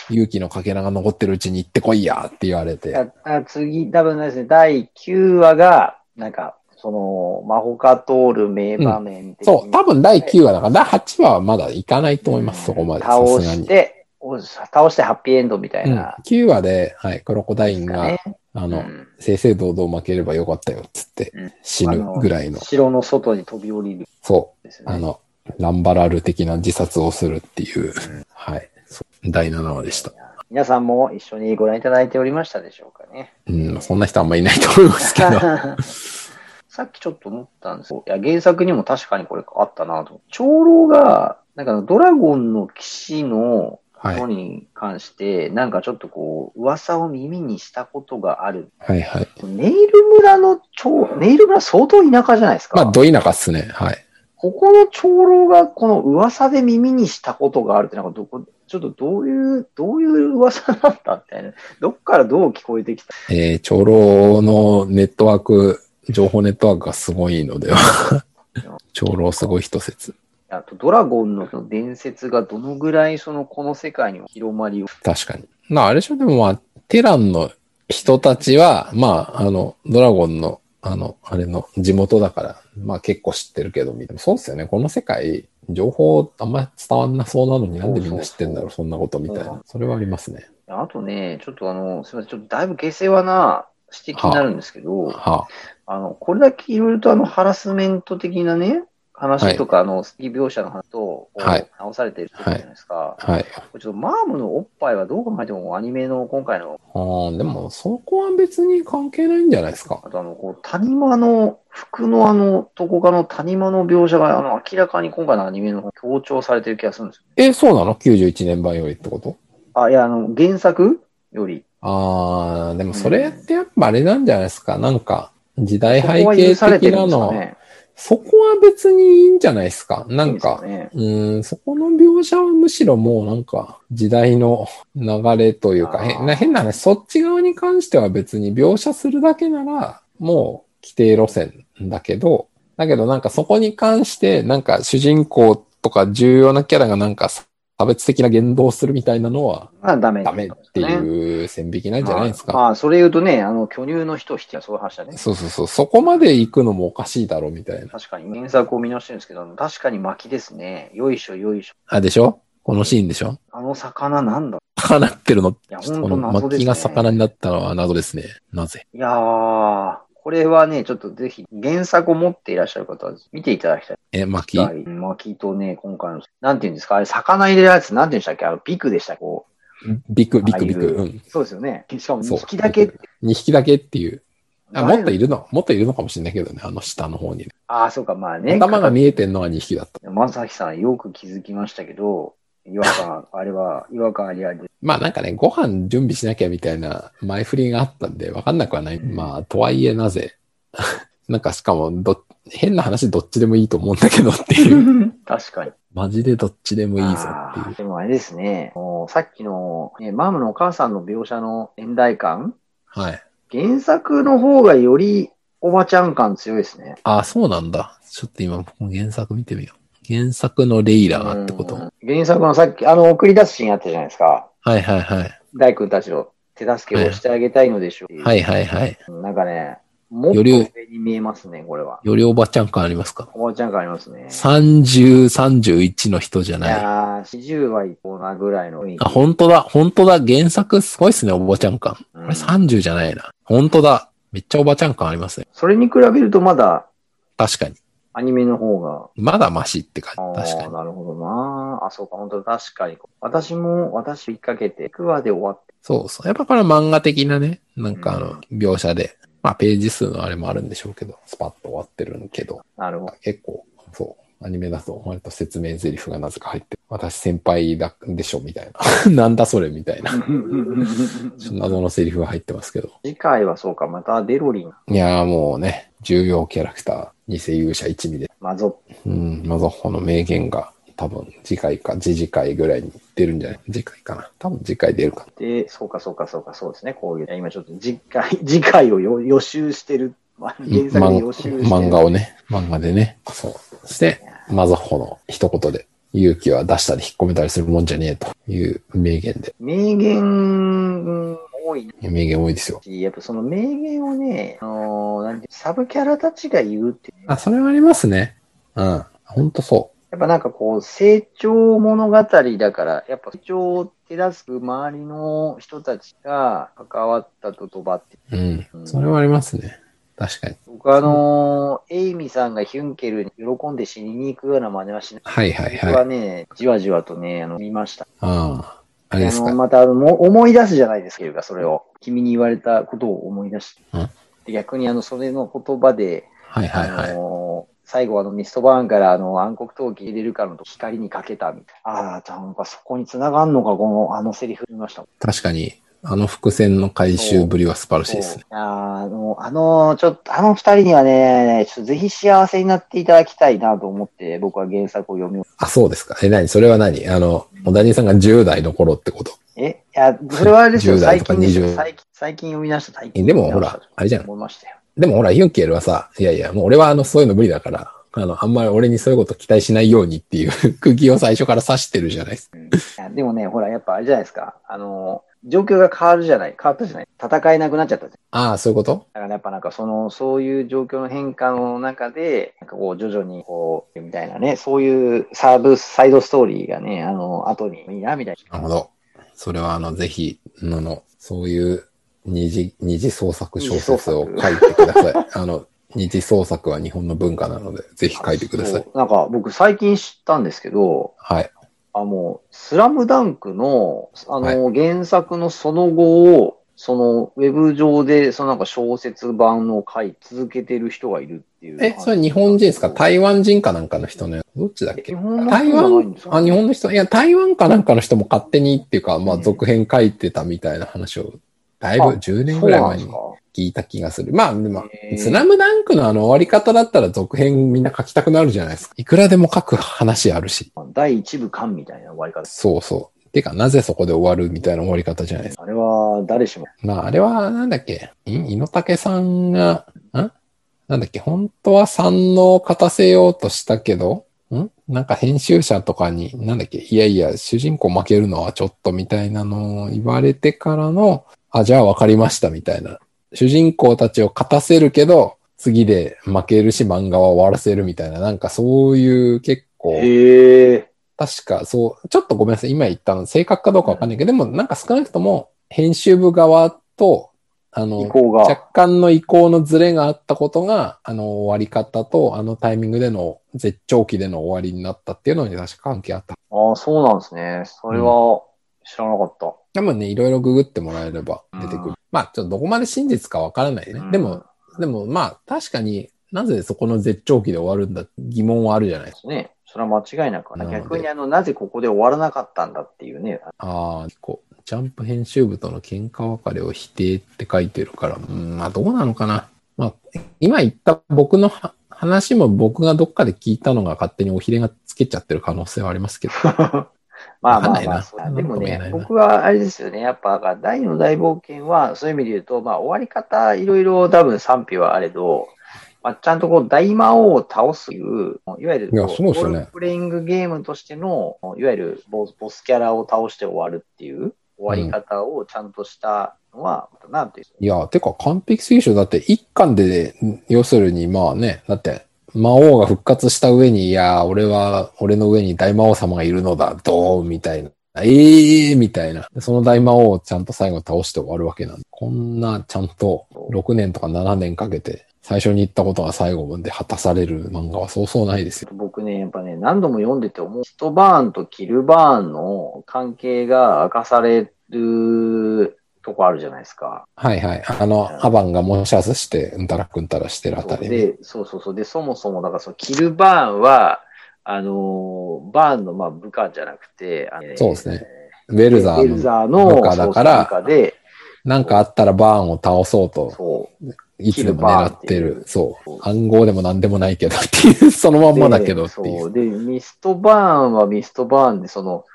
Speaker 1: 勇気のかけらが残ってるうちに行ってこいやって言われて。
Speaker 2: ああ次、多分ですね、第9話が、なんか、その、魔法カトール名場面的に
Speaker 1: そう、多分第9話だから、第8話はまだいかないと思います、そこまで。
Speaker 2: 倒。して、お倒してハッピーエンドみたい
Speaker 1: うん
Speaker 2: な。、
Speaker 1: 9話で、はい、クロコダインが、
Speaker 2: ね
Speaker 1: あの、
Speaker 2: うん
Speaker 1: 正々堂々負ければよかったよ、つって
Speaker 2: うん、
Speaker 1: 死ぬぐらいの、
Speaker 2: 城の外に飛び降りる
Speaker 1: そう。あの、ランバラル的な自殺をするっていう、はい、第7話でした。
Speaker 2: 皆さんも一緒にご覧いただいておりましたでしょうかね。
Speaker 1: うん、そんな人あんまいないと思いますけど。
Speaker 2: さっきちょっと思ったんですよ。いや、原作にも確かにこれあったなと。長老が、なんかドラゴンの騎士の
Speaker 1: はい
Speaker 2: ことに関して、なんかちょっとこう、噂を耳にしたことがある。
Speaker 1: はいはい。
Speaker 2: ネイル村の長、ネイル村相当田舎じゃないですか。
Speaker 1: まあ、ど田舎っすね。はい。
Speaker 2: ここの長老がこの噂で耳にしたことがあるって、なんかどこ、ちょっとどういう、どういう噂なんだみたいな。どっからどう聞こえてきた？
Speaker 1: えー、長老のネットワーク、情報ネットワークがすごいのでは。長老すごい一説。
Speaker 2: あと、ドラゴンのその伝説がどのぐらいその、この世界にも広まりを。
Speaker 1: 確かに。まあ、あれでしょ、でもまあ、テランの人たちは、まあ、あの、ドラゴンの、あの、あれの地元だから、まあ結構知ってるけど、みたいな。そうっすよね。この世界、情報あんま伝わんなそうなのになんでみんな知ってんだろう、そんなことみたいな。それはありますね。
Speaker 2: あとね、ちょっとあの、すみません、ちょっとだいぶ下世話な指摘になるんですけど、
Speaker 1: は
Speaker 2: あの、これだけいろいろとあの、ハラスメント的なね、話とか、あの、スキー描写の話と、
Speaker 1: はい
Speaker 2: 直されてるじゃないですか。
Speaker 1: あ、はい。
Speaker 2: これちょっとマームのおっぱいはどう考えてもアニメの今回の、
Speaker 1: ああ、でも、そこは別に関係ないんじゃないですか。
Speaker 2: あとあの、こう、谷間の、服のあの、どこかの谷間の描写が、あの、明らかに今回のアニメの方強調されてる気がするんですよ。
Speaker 1: え、そうなの ?91 年版よりってこと？
Speaker 2: あ、いや、あの、原作より。
Speaker 1: ああ、でもそれってやっぱあれなんじゃないですか？なんか、時代背景的なの。そこは別にいいんじゃないですか？なんか、
Speaker 2: いいね？
Speaker 1: うーん、そこの描写はむしろもうなんか時代の流れというか、変な変な話、そっち側に関しては別に描写するだけならもう規定路線だけど、だけどなんかそこに関してなんか主人公とか重要なキャラがなんか差別的な言動をするみたいなのは
Speaker 2: まあ、ダメ、
Speaker 1: ダメっていう線引きなんじゃないですか。
Speaker 2: まあ、それ言うとね、あの、巨乳の人を引きはそういう話だね。
Speaker 1: そうそうそう。そこまで行くのもおかしいだろうみたいな。
Speaker 2: 確かに、原作を見直してるんですけど、確かに巻きですね。よいしょ、よいしょ。
Speaker 1: あ、でしょ？このシーンでしょ？
Speaker 2: あの魚なんだ
Speaker 1: 魚ってるの？
Speaker 2: いや、ほんと
Speaker 1: この
Speaker 2: 謎ですね。
Speaker 1: 巻きが魚になったのは謎ですね。なぜ？
Speaker 2: いやー、これはね、ちょっとぜひ原作を持っていらっしゃる方は見ていただきたい。
Speaker 1: え、巻き？
Speaker 2: はい巻きとね、今回の、なんていうんですか、あれ、魚入れるやつ、なんていうんでしたっけ？あの、ビクでしたっけ？こ
Speaker 1: ビク、ビク、ビク。
Speaker 2: う
Speaker 1: うん。
Speaker 2: そうですよね。しかも
Speaker 1: そう
Speaker 2: 2匹だけ。
Speaker 1: 2匹だけっていう。あ
Speaker 2: 誰
Speaker 1: もっといるの、もっといるのかもしれないけどね、あの下の方に。
Speaker 2: ああ、そうか、まあね。
Speaker 1: 頭が見えてんのは2匹だった。
Speaker 2: まさきさんよく気づきましたけど、違和感、あれは違和感ありありで。
Speaker 1: まあなんかね、ご飯準備しなきゃみたいな前振りがあったんで、わかんなくはない。まあ、とはいえなぜ。なんかしかもど、変な話どっちでもいいと思うんだけどっていう。
Speaker 2: 確かに。
Speaker 1: マジでどっちでもいいぞっていう。
Speaker 2: でもあれですね、もうさっきの、ね、マームのお母さんの描写の年代感、
Speaker 1: はい。
Speaker 2: 原作の方がよりおばちゃん感強いですね。
Speaker 1: あ、そうなんだ。ちょっと今、原作見てみよう。原作のレイラーってこと？
Speaker 2: うん原作のさっき、あの、送り出すシーンあったじゃないですか。
Speaker 1: はいはいはい。
Speaker 2: 大君たちの手助けをしてあげたいのでしょう。
Speaker 1: はいはいはい。
Speaker 2: なんかね、もっと
Speaker 1: より
Speaker 2: 上に見えますね、これは。
Speaker 1: よりおばちゃん感ありますか？
Speaker 2: おばちゃん感ありますね。
Speaker 1: ?30、31の人じゃ
Speaker 2: い
Speaker 1: ない。あ、
Speaker 2: やー、40はいこうなぐらいの雰囲気。
Speaker 1: 本当だ。本当だ。原作すごいっすね、おばちゃん感。こ
Speaker 2: うん
Speaker 1: れ30じゃないな。本当だ。めっちゃおばちゃん感ありますね。
Speaker 2: それに比べるとまだ、
Speaker 1: 確かに。
Speaker 2: アニメの方が。
Speaker 1: まだマシって感
Speaker 2: あ
Speaker 1: じ。確か
Speaker 2: あ、なるほどな。あ、そうか、本当確かに。私も、私追っかけて、9話で終わって。
Speaker 1: に。そうそう。やっぱこれは漫画的なね、なんかあ
Speaker 2: うん
Speaker 1: の、描写で、まあページ数のあれもあるんでしょうけど、スパッと終わってるけど、
Speaker 2: なるほど。
Speaker 1: 結構、そう。アニメだと割と説明台詞がなぜか入って、私先輩だでしょみたいな。なんだそれみたいな。謎のセリフが入ってますけど。
Speaker 2: 次回はそうか、またデロリン、
Speaker 1: いやーもうね、重要キャラクター、偽勇者一味で。
Speaker 2: マゾ
Speaker 1: うん、マゾッホの名言が多分次回か次次回ぐらいに出るんじゃない？次回かな。多分次回出るかな。
Speaker 2: で、そうか、そうか、そうか、そうですね。こういう、今ちょっと次回、次回をよ予習してる。まあ原作で予習してる。
Speaker 1: 漫画をね、漫画でね。そう。そして、マゾッホの一言で、勇気は出したり引っ込めたりするもんじゃねえという名言で。
Speaker 2: 名言多いな
Speaker 1: 名言多いですよ。
Speaker 2: し、やっぱその名言をね、あのーなんてサブキャラたちが言うって、
Speaker 1: あ、それはありますね。うん。ほんとそ
Speaker 2: やっぱなんかこう、成長物語だから、やっぱ成長を手助く周りの人たちが関わった言葉って。
Speaker 1: う。うん。それはありますね。確かに。
Speaker 2: 僕あのーエイミさんがヒュンケルに喜んで死にに行くような真似はしない。
Speaker 1: はいはい
Speaker 2: 僕
Speaker 1: はい。
Speaker 2: はね、じわじわとね、あの、見ました。
Speaker 1: ああ。あれです
Speaker 2: あの、
Speaker 1: か。
Speaker 2: またあの、も思い出すじゃないですか、それを。君に言われたことを思い出して。
Speaker 1: うん
Speaker 2: で逆にあの、それの言葉で、
Speaker 1: はいはいは
Speaker 2: あ
Speaker 1: い。
Speaker 2: のー最後あのミストバーンからあの暗黒陶器入れるかの光にかけたみたいな。ああ、なんかそこに繋がんのか、この、あのセリフ見ました。
Speaker 1: 確かに、あの伏線の回収ぶりは素晴らしいですね。
Speaker 2: そうあの、あの、ちょっと、あの二人にはね、ぜひ幸せになっていただきたいなと思って、僕は原作を読み終
Speaker 1: あ、そうですか。え、何？それは何？あの、小谷さんが10代の頃ってこと？
Speaker 2: え、いや、それはあれですよ、
Speaker 1: 10代とか
Speaker 2: 最近ですよ
Speaker 1: 20
Speaker 2: 最近、最近読み出した最
Speaker 1: え
Speaker 2: 近。
Speaker 1: でもほら、あれじゃん。
Speaker 2: 思いましたよ。
Speaker 1: でもほら、ヒュンケルはさ、いやいや、もう俺はあの、そういうの無理だから、あの、あんまり俺にそういうこと期待しないようにっていう空気を最初から指してるじゃないですか。
Speaker 2: うんいやでもね、ほら、やっぱあれじゃないですか。あの、状況が変わるじゃない、変わったじゃない。戦えなくなっちゃったじゃん。
Speaker 1: ああ、そういうこと？
Speaker 2: だからやっぱなんかその、そういう状況の変化の中で、なんかこう徐々にこう、みたいなね、そういうサーブ、サイドストーリーがね、あの、後にいいな、みたい
Speaker 1: なるほど。それはあの、ぜひ、あの、そういう二次、二次創作小説を書いてください。あの、二次創作は日本の文化なので、ぜひ
Speaker 2: な。
Speaker 1: 書いてください。
Speaker 2: なんか僕最近知ったんですけど、
Speaker 1: はい。
Speaker 2: あ、もう、スラムダンクの、あの、原作のその後を、その、ウェブ上で、そのなんか小説版を書い続けてる人がいるっていう。
Speaker 1: え、それ日本人ですか？台湾人かなんかの人ね。どっちだっけ？
Speaker 2: 日本の人
Speaker 1: 台湾あ、日本の人、いや、台湾かなんかの人も勝手にっていうか、まあ、
Speaker 2: うん。
Speaker 1: 続編書いてたみたいな話を、だいぶ
Speaker 2: あ
Speaker 1: 10年ぐらい前に聞いた気がする。まあ、でもスラムダンクのあの終わり方だったら続編みんな書きたくなるじゃないですか。いくらでも書く話あるし。
Speaker 2: 第一部巻みたいな終わり方。
Speaker 1: そうそう。てか、なぜそこで終わるみたいな終わり方じゃないですか。
Speaker 2: あれは、誰しも。
Speaker 1: まあ、あれは、なんだっけ、い井野武さんが、ん？なんだっけ、本当は三能を勝たせようとしたけど、ん？なんか編集者とかに、なんだっけ、いやいや、主人公負けるのはちょっとみたいなのを言われてからの、あ、じゃあ分かりましたみたいな。主人公たちを勝たせるけど、次で負けるし漫画は終わらせるみたいな、なんかそういう結構。確かそう、ちょっとごめんなさい、今言ったの正確かどうかわかんないけど、でもなんか少なくとも編集部側と、あの。若干の意向のズレがあったことが、あの、終わり方と、あのタイミングでの絶頂期での終わりになったっていうのに確か関係あった。
Speaker 2: ああ、そうなんですね。それは知らなかった。
Speaker 1: 多分ね、いろいろググってもらえれば出てくる。
Speaker 2: うん
Speaker 1: まあ、ちょっとどこまで真実かわからないね。
Speaker 2: うん
Speaker 1: でも、でもまあ、確かになぜそこの絶頂期で終わるんだ疑問はあるじゃないですか。
Speaker 2: ね。それは間違いなく。
Speaker 1: な
Speaker 2: 逆にあの、なぜここで終わらなかったんだっていうね。
Speaker 1: ああ、こう、ジャンプ編集部との喧嘩別れを否定って書いてるから、うん、まあどうなのかな。まあ、今言った僕のは話も僕がどっかで聞いたのが勝手におひれがつけちゃってる可能性はありますけど。
Speaker 2: まあまあまあでもね、僕はあれですよね。やっぱ、大の大冒険は、そういう意味で言うと、まあ終わり方、いろいろ多分賛否はあれど、まあ、ちゃんとこう大魔王を倒すという、いわゆる
Speaker 1: そうですよね。
Speaker 2: ロールプレイングゲームとしての、いわゆるボスボスキャラを倒して終わるっていう終わり方をちゃんとしたのは、なんていう
Speaker 1: いや、てか完璧すぎでしょ。だって一巻で、要するにまあね、だって魔王が復活した上に、いや、俺は、俺の上に大魔王様がいるのだ、どうみたいな。ええー、みたいな。その大魔王をちゃんと最後倒して終わるわけなんで。こんなちゃんと6年とか7年かけて最初に言ったことが最後まで果たされる漫画はそうそうないですよ。
Speaker 2: 僕ね、やっぱね、何度も読んでて思う。ヒトバーンとキルバーンの関係が明かされるとこあるじゃないですか。
Speaker 1: はいはい。あの、アバンがモシャスして、うんたらくんたらしてるあたりね。
Speaker 2: で、そうそうそう。で、そもそも、だからそのキルバーンは、あのーバーンのまあ部下じゃなくて、
Speaker 1: そうですね。ウェルザ
Speaker 2: ベルザ
Speaker 1: ー
Speaker 2: ーの
Speaker 1: の部下だからなんかあったらバーンを倒そうと、
Speaker 2: そう。
Speaker 1: いつでも狙ってるそう。暗号でも何でもないけどっていう、そのまんまだけどってい。
Speaker 2: そうう。で、ミストバーンはミストバーンで、その、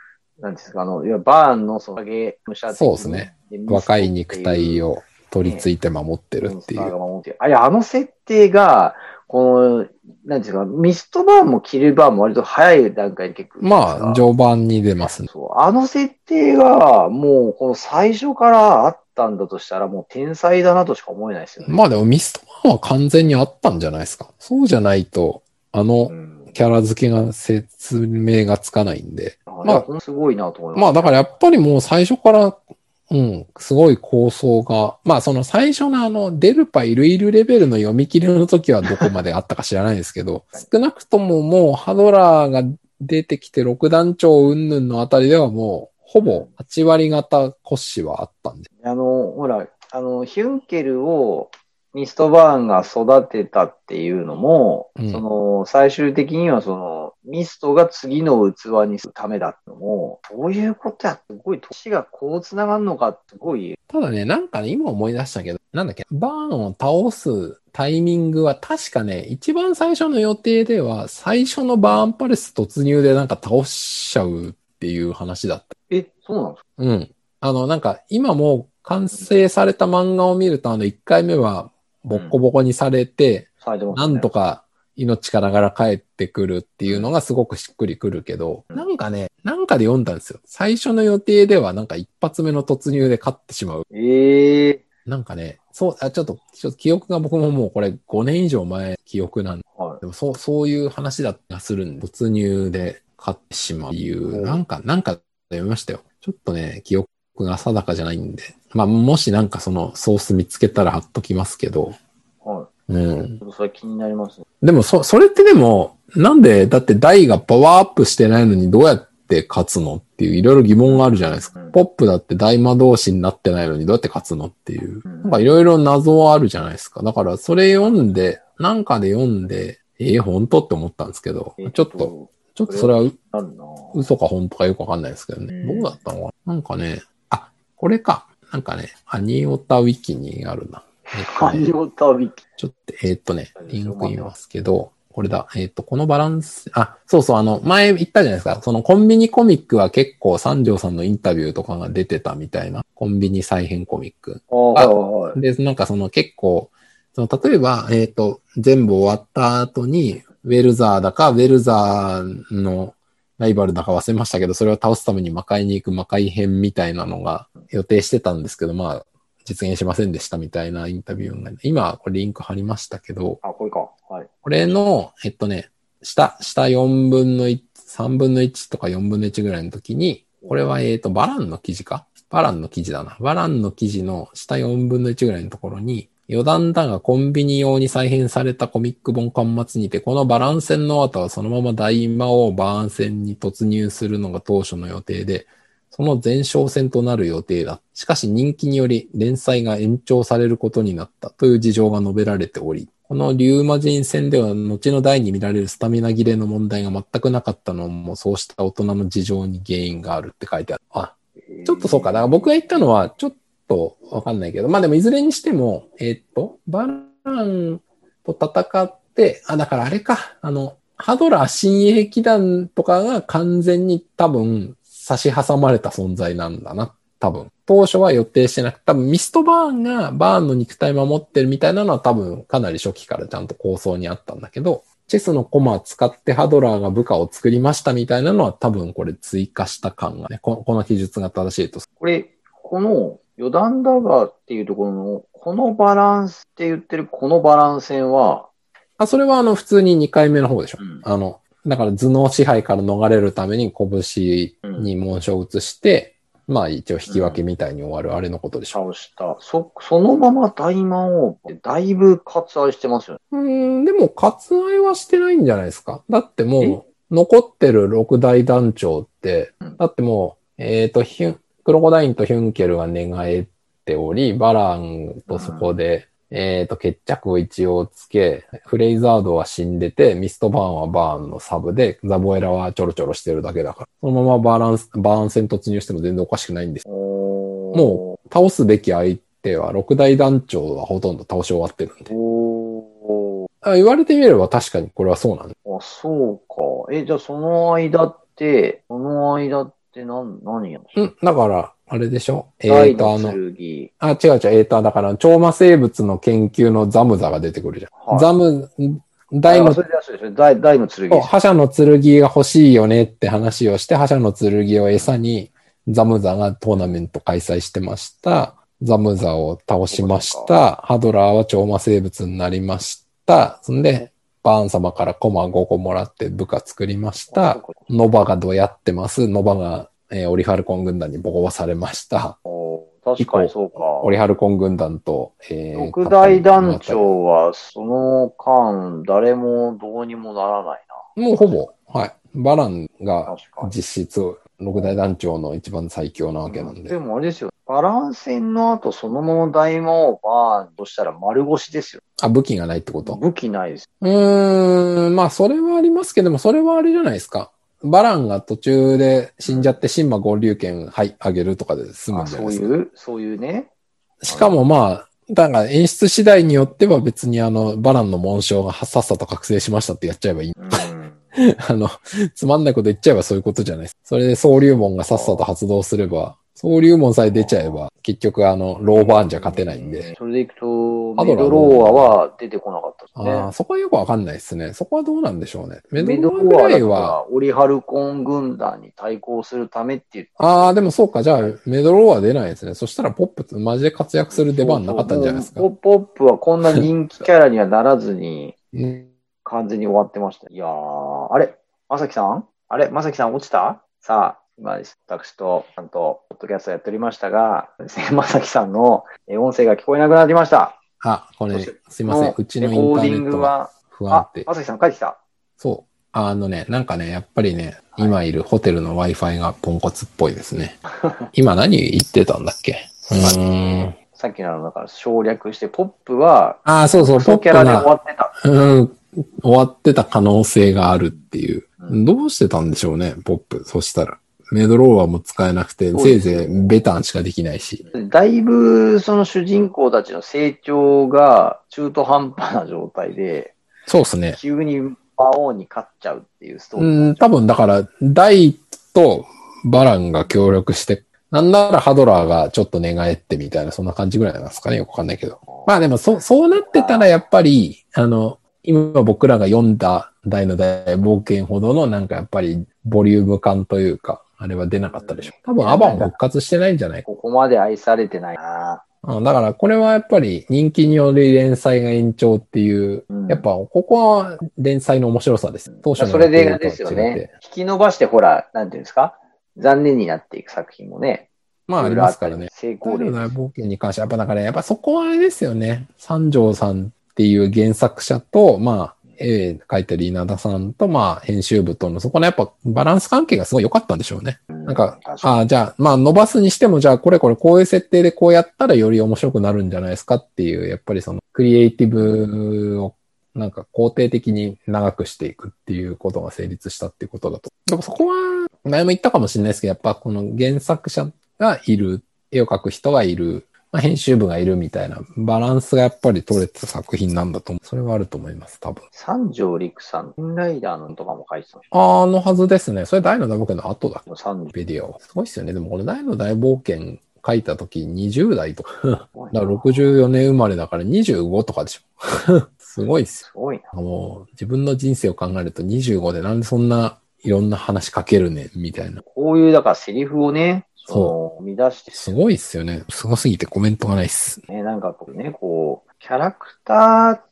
Speaker 2: なんですか、あの、いやバーンのその影武者的
Speaker 1: そうですね。若い肉体
Speaker 2: を
Speaker 1: を取り付いて守ってるっていう。
Speaker 2: あれ、あの設定が、この、なんていうか、ミストバーンもキルバーンも割と早い段階で結構。
Speaker 1: まあ、序盤に出ますね。
Speaker 2: そう。あの設定が、もう、この最初からあったんだとしたら、もう天才だなとしか思えないですよね。
Speaker 1: まあでもミストバーンは完全にあったんじゃないですか。そうじゃないと、あの
Speaker 2: うん。
Speaker 1: キャラ付けが説明がつかないんで。
Speaker 2: あ
Speaker 1: まあ
Speaker 2: すごいなと思います。
Speaker 1: まあだからやっぱりもう最初から、うん、すごい構想が、まあその最初のあの、デルパいるいるレベルの読み切りの時はどこまであったか知らないですけど、少なくとももうハドラーが出てきて六団長云々のあたりではもう、ほぼ8割方骨子はあったんで。
Speaker 2: あの、ほら、あの、ヒュンケルをミストバーンが育てたっていうのも、
Speaker 1: うん
Speaker 2: その、最終的にはその、ミストが次の器にするためだってのも、そういうことや、すごい、年がこう繋がるのか、すごい、
Speaker 1: ただね、なんかね、今思い出したけど、なんだっけ、バーンを倒すタイミングは確かね、一番最初の予定では、最初のバーンパレス突入でなんか倒しちゃうっていう話だった。
Speaker 2: え、そうなんですか？
Speaker 1: うん。あの、なんか、今もう完成された漫画を見ると、あの、1回目はボッコボコにされて、
Speaker 2: されてますね
Speaker 1: なんとか命からがら帰ってくるっていうのがすごくしっくりくるけど、
Speaker 2: うん
Speaker 1: なんかね、なんかで読んだんですよ。最初の予定ではなんか一発目の突入で勝ってしまう。
Speaker 2: ええ
Speaker 1: なんかね、そう、あ、ちょっと、ちょっと記憶が僕ももうこれ5年以上前記憶なんで、
Speaker 2: は
Speaker 1: でもそう、そういう話だったりするんで、突入で勝ってしまう理由、
Speaker 2: うん
Speaker 1: なんか、なんか読みましたよ。ちょっとね、記憶が定かじゃないんで。まあ、もしなんかそのソース見つけたら貼っときますけど、うん
Speaker 2: それ気になりますね。
Speaker 1: でも、そ、それってでも、なんで、だって台がパワーアップしてないのにどうやって勝つのっていういろいろ疑問があるじゃないですか。
Speaker 2: うん
Speaker 1: ポップだって大魔導士になってないのにどうやって勝つのっていう。
Speaker 2: うん
Speaker 1: なんかいろいろ謎はあるじゃないですか。だからそれ読んで、なんかで読んで、ええ本当って思ったんですけど、ちょっと、、ちょっとそれは嘘か本当かよくわかんないですけどね。
Speaker 2: うん
Speaker 1: どうだったのかな？なんかね、あ、これか。なんかね、アニオタウィキにあるな。ちょっと、えーっとね、リンク見ますけど、これだ。えーっと、このバランス、あ、そうそう、あの、前言ったじゃないですか。そのコンビニコミックは結構三条さんのインタビューとかが出てたみたいな。コンビニ再編コミック。
Speaker 2: あ。
Speaker 1: で、なんかその結構、その例えば、えーっと、全部終わった後に、ウェルザーだか、ウェルザーのライバルだか忘れましたけど、それを倒すために魔界に行く魔界編みたいなのが予定してたんですけど、まあ、実現しませんでしたみたいなインタビューが、今、これリンク貼りましたけど、
Speaker 2: あ、これか。はい。
Speaker 1: これの、えっとね、下、下4分の1、3分の1とか4分の1ぐらいの時に、これは、えっと、バランの記事か？バランの記事だな。バランの記事の下4分の1ぐらいのところに、余談だがコンビニ用に再編されたコミック本端末にて、このバラン戦の後はそのまま大魔王バーン戦に突入するのが当初の予定で、その前哨戦となる予定だ。しかし人気により連載が延長されることになったという事情が述べられており、このリューマ人戦では後の代に見られるスタミナ切れの問題が全くなかったのもそうした大人の事情に原因があるって書いてある。あ、ちょっとそうか。だから僕が言ったのはちょっとわかんないけど、まあでもいずれにしても、えーっと、バランと戦って、あ、だからあれか、あの、ハドラー親衛騎団とかが完全に多分差し挟まれた存在なんだな。多分。当初は予定してなくて、多分ミストバーンがバーンの肉体守ってるみたいなのは多分かなり初期からちゃんと構想にあったんだけど、チェスのコマを使ってハドラーが部下を作りましたみたいなのは多分これ追加した感がね、ここの記述が正しいと。
Speaker 2: これ、この余談だがっていうところの、このバランスって言ってるこのバランス線は、
Speaker 1: あ、それはあの普通に2回目の方でしょ。
Speaker 2: うん
Speaker 1: あの、だから頭脳支配から逃れるために拳に紋章を移して、まあ一応引き分けみたいに終わるあれのことでしょ。
Speaker 2: 倒した。そ、そのまま大魔王ってだいぶ割愛してますよね。
Speaker 1: うーん、でも割愛はしてないんじゃないですか。だってもう、残ってる六大団長って
Speaker 2: うん、
Speaker 1: だってもう、えっ、と、ヒュン、クロコダインとヒュンケルが寝返っており、バランとそこで、えっ、と、決着を一応つけ、フレイザードは死んでて、ミストバーンはバーンのサブで、ザボエラはちょろちょろしてるだけだから、そのままバランス、バーン戦突入しても全然おかしくないんです。も倒すべき相手は、六大団長はほとんど倒し終わってるんで。言われてみれば確かにこれはそうなんだ。
Speaker 2: あ、そうか。え、じゃあその間って、その間って何、何やん
Speaker 1: うん、だから、あれでしょ？え
Speaker 2: 大
Speaker 1: ーと、あ
Speaker 2: の。
Speaker 1: あ、違う違う、えーと、だから、超魔生物の研究のザムザが出てくるじゃん。
Speaker 2: はい
Speaker 1: ザム、大の
Speaker 2: 大大の剣。
Speaker 1: 覇者の剣が欲しいよねって話をして、覇者の剣を餌に、ザムザがトーナメント開催してました。ザムザを倒しました。ハドラーは超魔生物になりました。そんで、バーン様からコマ5個もらって部下作りました。ノバがどうやってます？ノバが、えーオリファルコン軍団にボコボコされました。
Speaker 2: 確かにそうか。
Speaker 1: オリハルコン軍団と、えー
Speaker 2: 六大団長は、その間、誰もどうにもならない
Speaker 1: もうほぼ、はい。バラン
Speaker 2: な。
Speaker 1: が。実質、六大団長の一番最強なわけなんで。
Speaker 2: でもあれですよ。バラン戦の後、そのまま大魔王バーンとしたら丸腰ですよ。
Speaker 1: あ、武器がないってこと？
Speaker 2: 武器ないです。
Speaker 1: うーん、まあそれはありますけども、それはあれじゃないですか。バランが途中で死んじゃって、神魔合流剣、はい、あげるとかで済む
Speaker 2: あ
Speaker 1: んじゃないうですか。
Speaker 2: そいう、そういうね。
Speaker 1: しかもまあ、だから演出次第によっては別にあの、バランの紋章がさっさと覚醒しましたってやっちゃえばいい。
Speaker 2: うん。
Speaker 1: あの、つまんないこと言っちゃえばそういうことじゃないです。それで総流門がさっさと発動すれば、総流門さえ出ちゃえば、結局あの、ローバーンじゃ勝てないんで。
Speaker 2: それでいくと、メドローアは出てこなかったですね。
Speaker 1: ああ、そこはよくわかんないですね。そこはどうなんでしょうね。メ
Speaker 2: メ
Speaker 1: ドロー
Speaker 2: アはい
Speaker 1: は、
Speaker 2: オリハルコン軍団に対抗するためって言って
Speaker 1: ああ、でもそうか、じゃあ、メドローは出ないですね。そしたらポップマジで活躍する出番なかったんじゃないですか
Speaker 2: ポ。ップポップはこんな人気キャラにはならずに、
Speaker 1: うん
Speaker 2: 完全に終わってました。いやー、あれ？まさきさん？あれ？まさきさん落ちた？さあ、今、私と、ちゃんと、ポッドキャストやっておりましたが、まさきさんのえ音声が聞こえなくなりました。
Speaker 1: あ、これすいません。うちのインタ
Speaker 2: ー
Speaker 1: ネットが不安定、。
Speaker 2: まさきさん帰ってきた。
Speaker 1: そう。あのね、なんかね、やっぱりね、今いるホテルの Wi-Fi がポンコツっぽいですね。今何言ってたんだっけ？うーん。
Speaker 2: さっきのだから省略して、ポップは、
Speaker 1: ああ、そうそう、ポップ
Speaker 2: キャラで終わ
Speaker 1: が、
Speaker 2: ってた。
Speaker 1: うん、終わってた可能性があるっていう。
Speaker 2: うん
Speaker 1: どうしてたんでしょうね、ポップ。そしたら。メドローアも使えなくて、せいぜいベタンしかできないし。
Speaker 2: だいぶ、その主人公たちの成長が中途半端な状態で、
Speaker 1: そうですね。
Speaker 2: 急に魔王に勝っちゃうっていうストーリー。
Speaker 1: うん、多分だから、ダイとバランが協力して、なんならハドラーがちょっと寝返ってみたいな、そんな感じぐらいなんですかね。よくわかんないけど。まあでも、そ、そうなってたらやっぱり、あの、今僕らが読んだ大の大冒険ほどのなんかやっぱりボリューム感というか、あれは出なかったでしょ。多分アバン復活してないんじゃない？か。
Speaker 2: ここまで愛されてないな
Speaker 1: うんだからこれはやっぱり人気による連載が延長っていう、
Speaker 2: うん
Speaker 1: やっぱここは連載の面白さです。当初の
Speaker 2: それでですよね。引き伸ばしてほら、なんていうんですか？残念になっていく作品もね。
Speaker 1: まあありますからね。
Speaker 2: 成功例
Speaker 1: 大冒険に関しては、やっぱだから、やっぱそこはあれですよね。三条さんっていう原作者と、まあ、絵描いてる稲田さんと、まあ、編集部との、そこのやっぱバランス関係がすごい良かったんでしょうね。なんか、あ、じゃあ、まあ、伸ばすにしても、じゃあ、これこれこういう設定でこうやったらより面白くなるんじゃないですかっていう、やっぱりその、クリエイティブを、なんか肯定的に長くしていくっていうことが成立したっていうことだと。でもそこは、前も言ったかもしれないですけど、やっぱこの原作者がいる、絵を描く人がいる、まあ、編集部がいるみたいなバランスがやっぱり取れてた作品なんだと思う。それはあると思います、多分。
Speaker 2: 三条陸さん、インライダーのとかも書いてた
Speaker 1: あのはずですね。それ大の大冒険の後だ。
Speaker 2: の。三
Speaker 1: ビデオ。すごいっすよね。でも俺大の大冒険書いた時20代とか。だから
Speaker 2: 条。
Speaker 1: 64年生まれだから25とかでしょ。すごいっす
Speaker 2: すごいな。
Speaker 1: よ。もう自分の人生を考えると25でなんでそんないろんな話書けるねみたいな。
Speaker 2: こういう、だからセリフをね、
Speaker 1: そ
Speaker 2: その、乱して
Speaker 1: すごいっすよね。すごすぎてコメントがないっす。
Speaker 2: ね、なんかこうね、こう、キャラクターっ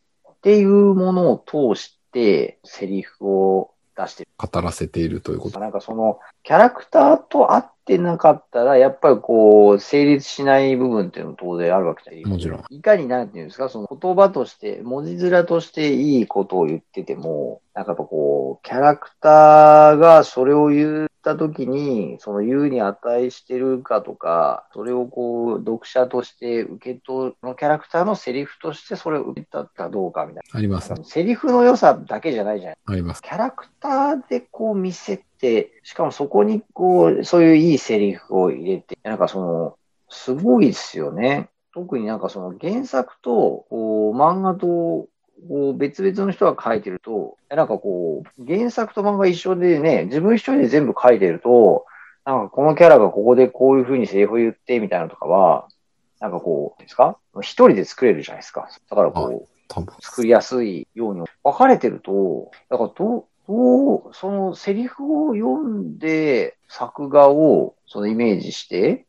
Speaker 2: ていうものを通して、セリフを出してる。
Speaker 1: 語らせているということ。
Speaker 2: なんかその、キャラクターと合ってなかったら、やっぱりこう、成立しない部分っていうのも当然あるわけじゃない
Speaker 1: もちろん。
Speaker 2: いかになんていうんですか、その言葉として、文字面としていいことを言ってても、なんかやっぱこう、キャラクターがそれを言った時に、その言うに値してるかとか、それをこう、読者として受け取る、そのキャラクターのセリフとしてそれを受け取ったかどうかみたい
Speaker 1: あります。
Speaker 2: な。セリフの良さだけじゃないじゃない
Speaker 1: あります。
Speaker 2: キャラクターでこう見せて、しかもそこにこう、そういういいセリフを入れて、なんかその、すごいですよね。特になんかその原作と、こう、漫画と、こう、別々の人が書いてると、なんかこう、原作と漫画一緒でね、自分一人で全部書いてると、なんかこのキャラがここでこういう風にセリフを言ってみたいなのとかは、なんかこう、ですか？一人で作れるじゃないですか。だからこう。作りやすいように分かれてると、だからどう、どう、そのセリフを読んで作画をそのイメージして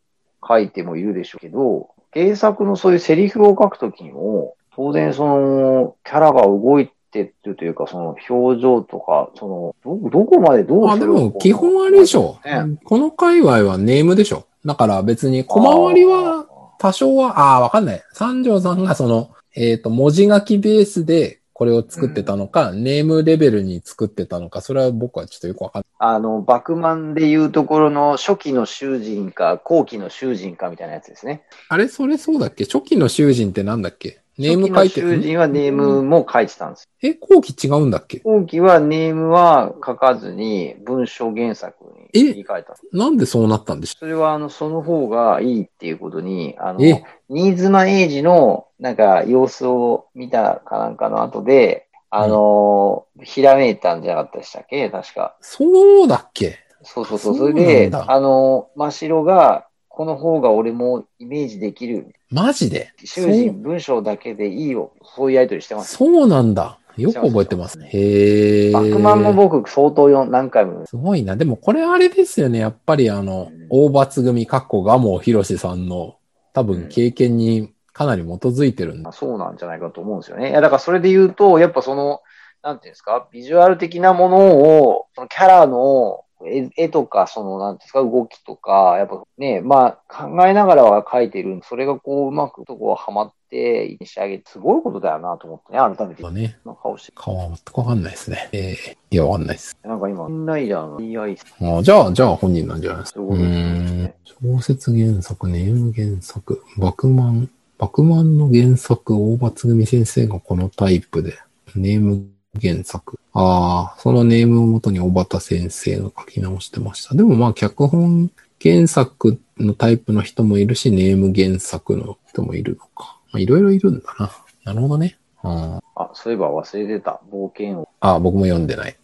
Speaker 2: 書いてもいるでしょうけど、原作のそういうセリフを書くときにも、当然そのキャラが動いてるというか、その表情とか、その、ど、どこまでどう
Speaker 1: あ、で
Speaker 2: する
Speaker 1: も基本あれでしょ。
Speaker 2: ね
Speaker 1: この界隈はネームでしょ。だから別に小回りは多少は、ああー、わかんない。三条さんがその、えっ、と、文字書きベースでこれを作ってたのか、ネームレベルに作ってたのか、それは僕はちょっとよくわかんない。
Speaker 2: あの、バクマンでいうところの初期の囚人か後期の囚人かみたいなやつですね。
Speaker 1: あれ、それそうだっけ？初期の囚人ってなんだっけ？ネーム書いて
Speaker 2: 初期の囚人はネームも書いてたんです。
Speaker 1: え、後期違うんだっけ？
Speaker 2: 後期はネームは書かずに文章原作に
Speaker 1: え
Speaker 2: た。
Speaker 1: なんでそうなったんでしょ
Speaker 2: それはあの、その方がいいっていうことに、あの
Speaker 1: え、
Speaker 2: 新妻英治のなんか様子を見たかなんかの後で、あの、ひらめいたんじゃなかったでしたっけ？確か。
Speaker 1: そうだっけ？
Speaker 2: そうそうそう。
Speaker 1: そ
Speaker 2: れで、
Speaker 1: だ
Speaker 2: あの、真白が、この方が俺もイメージできる。
Speaker 1: マジで？
Speaker 2: 囚人文章だけでいいよ。そういうやりとりしてます。
Speaker 1: そうなんだ。よく覚えてますね。へえ。
Speaker 2: バックマンも僕相当よ何回も。
Speaker 1: すごいな。でもこれあれですよね。やっぱりあの
Speaker 2: うん、
Speaker 1: 大罰組、かっこガモヒロシさんの多分経験にかなり基づいてるんだ。
Speaker 2: そうなんじゃないかと思うんですよね。いや、だからそれで言うと、やっぱその、なんていうんですか、ビジュアル的なものを、そのキャラの絵絵とか、その、なんですか、動きとか、やっぱね、まあ、考えながらは描いてる。それがこう、うまくとこう、はまって、仕上げて、すごいことだよなと思ってね、改めて。
Speaker 1: ね。
Speaker 2: の顔して。
Speaker 1: 顔は全くわかんないですね。えー、いや、わかんないです。
Speaker 2: なんか今、インライダーの DI
Speaker 1: あじゃあ、じゃあ本人なんじゃないですか？
Speaker 2: そうい。
Speaker 1: 小説原作、ネーム原作、バクマン、バクマンの原作、大罰組先生がこのタイプで、ネーム原作。ああ、そのネームをもとに小畑先生が書き直してました。でもまあ、脚本原作のタイプの人もいるし、ネーム原作の人もいるのか。まあ、いろいろいるんだな。なるほどね。あー
Speaker 2: あ、そういえば忘れてた。冒険を。
Speaker 1: あー、僕も読んでない。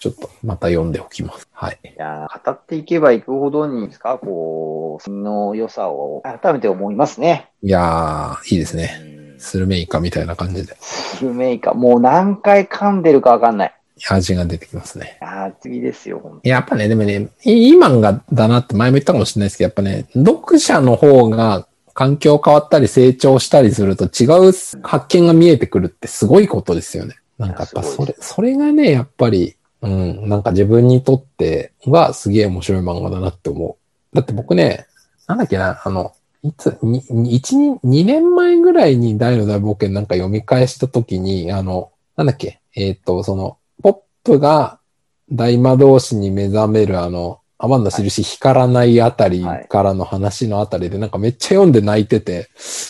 Speaker 1: ちょっと、また読んでおきます。はい。
Speaker 2: いやー語っていけばいくほどにですか、こう、その良さを改めて思いますね。
Speaker 1: いやー、いいですね。
Speaker 2: うん
Speaker 1: スルメイカみたいな感じで。
Speaker 2: スルメイカ。もう何回噛んでるかわかんない。
Speaker 1: 味が出てきますね。
Speaker 2: ああ、次ですよ、
Speaker 1: やっぱね、でもね、いい漫画だなって前も言ったかもしれないですけど、やっぱね、読者の方が環境変わったり成長したりすると違う発見が見えてくるってすごいことですよね。なんかやっぱそれ、それがね、やっぱり、うん、なんか自分にとってはすげえ面白い漫画だなって思う。だって僕ね、なんだっけな、あの、いつ、に、に一、二、年前ぐらいに大の大冒険なんか読み返したときに、あの、なんだっけ、えっ、と、その、ポップが大魔導士に目覚めるあの、アマンの印光らないあたりからの話のあたりでなんかめっちゃ読んで泣いてて、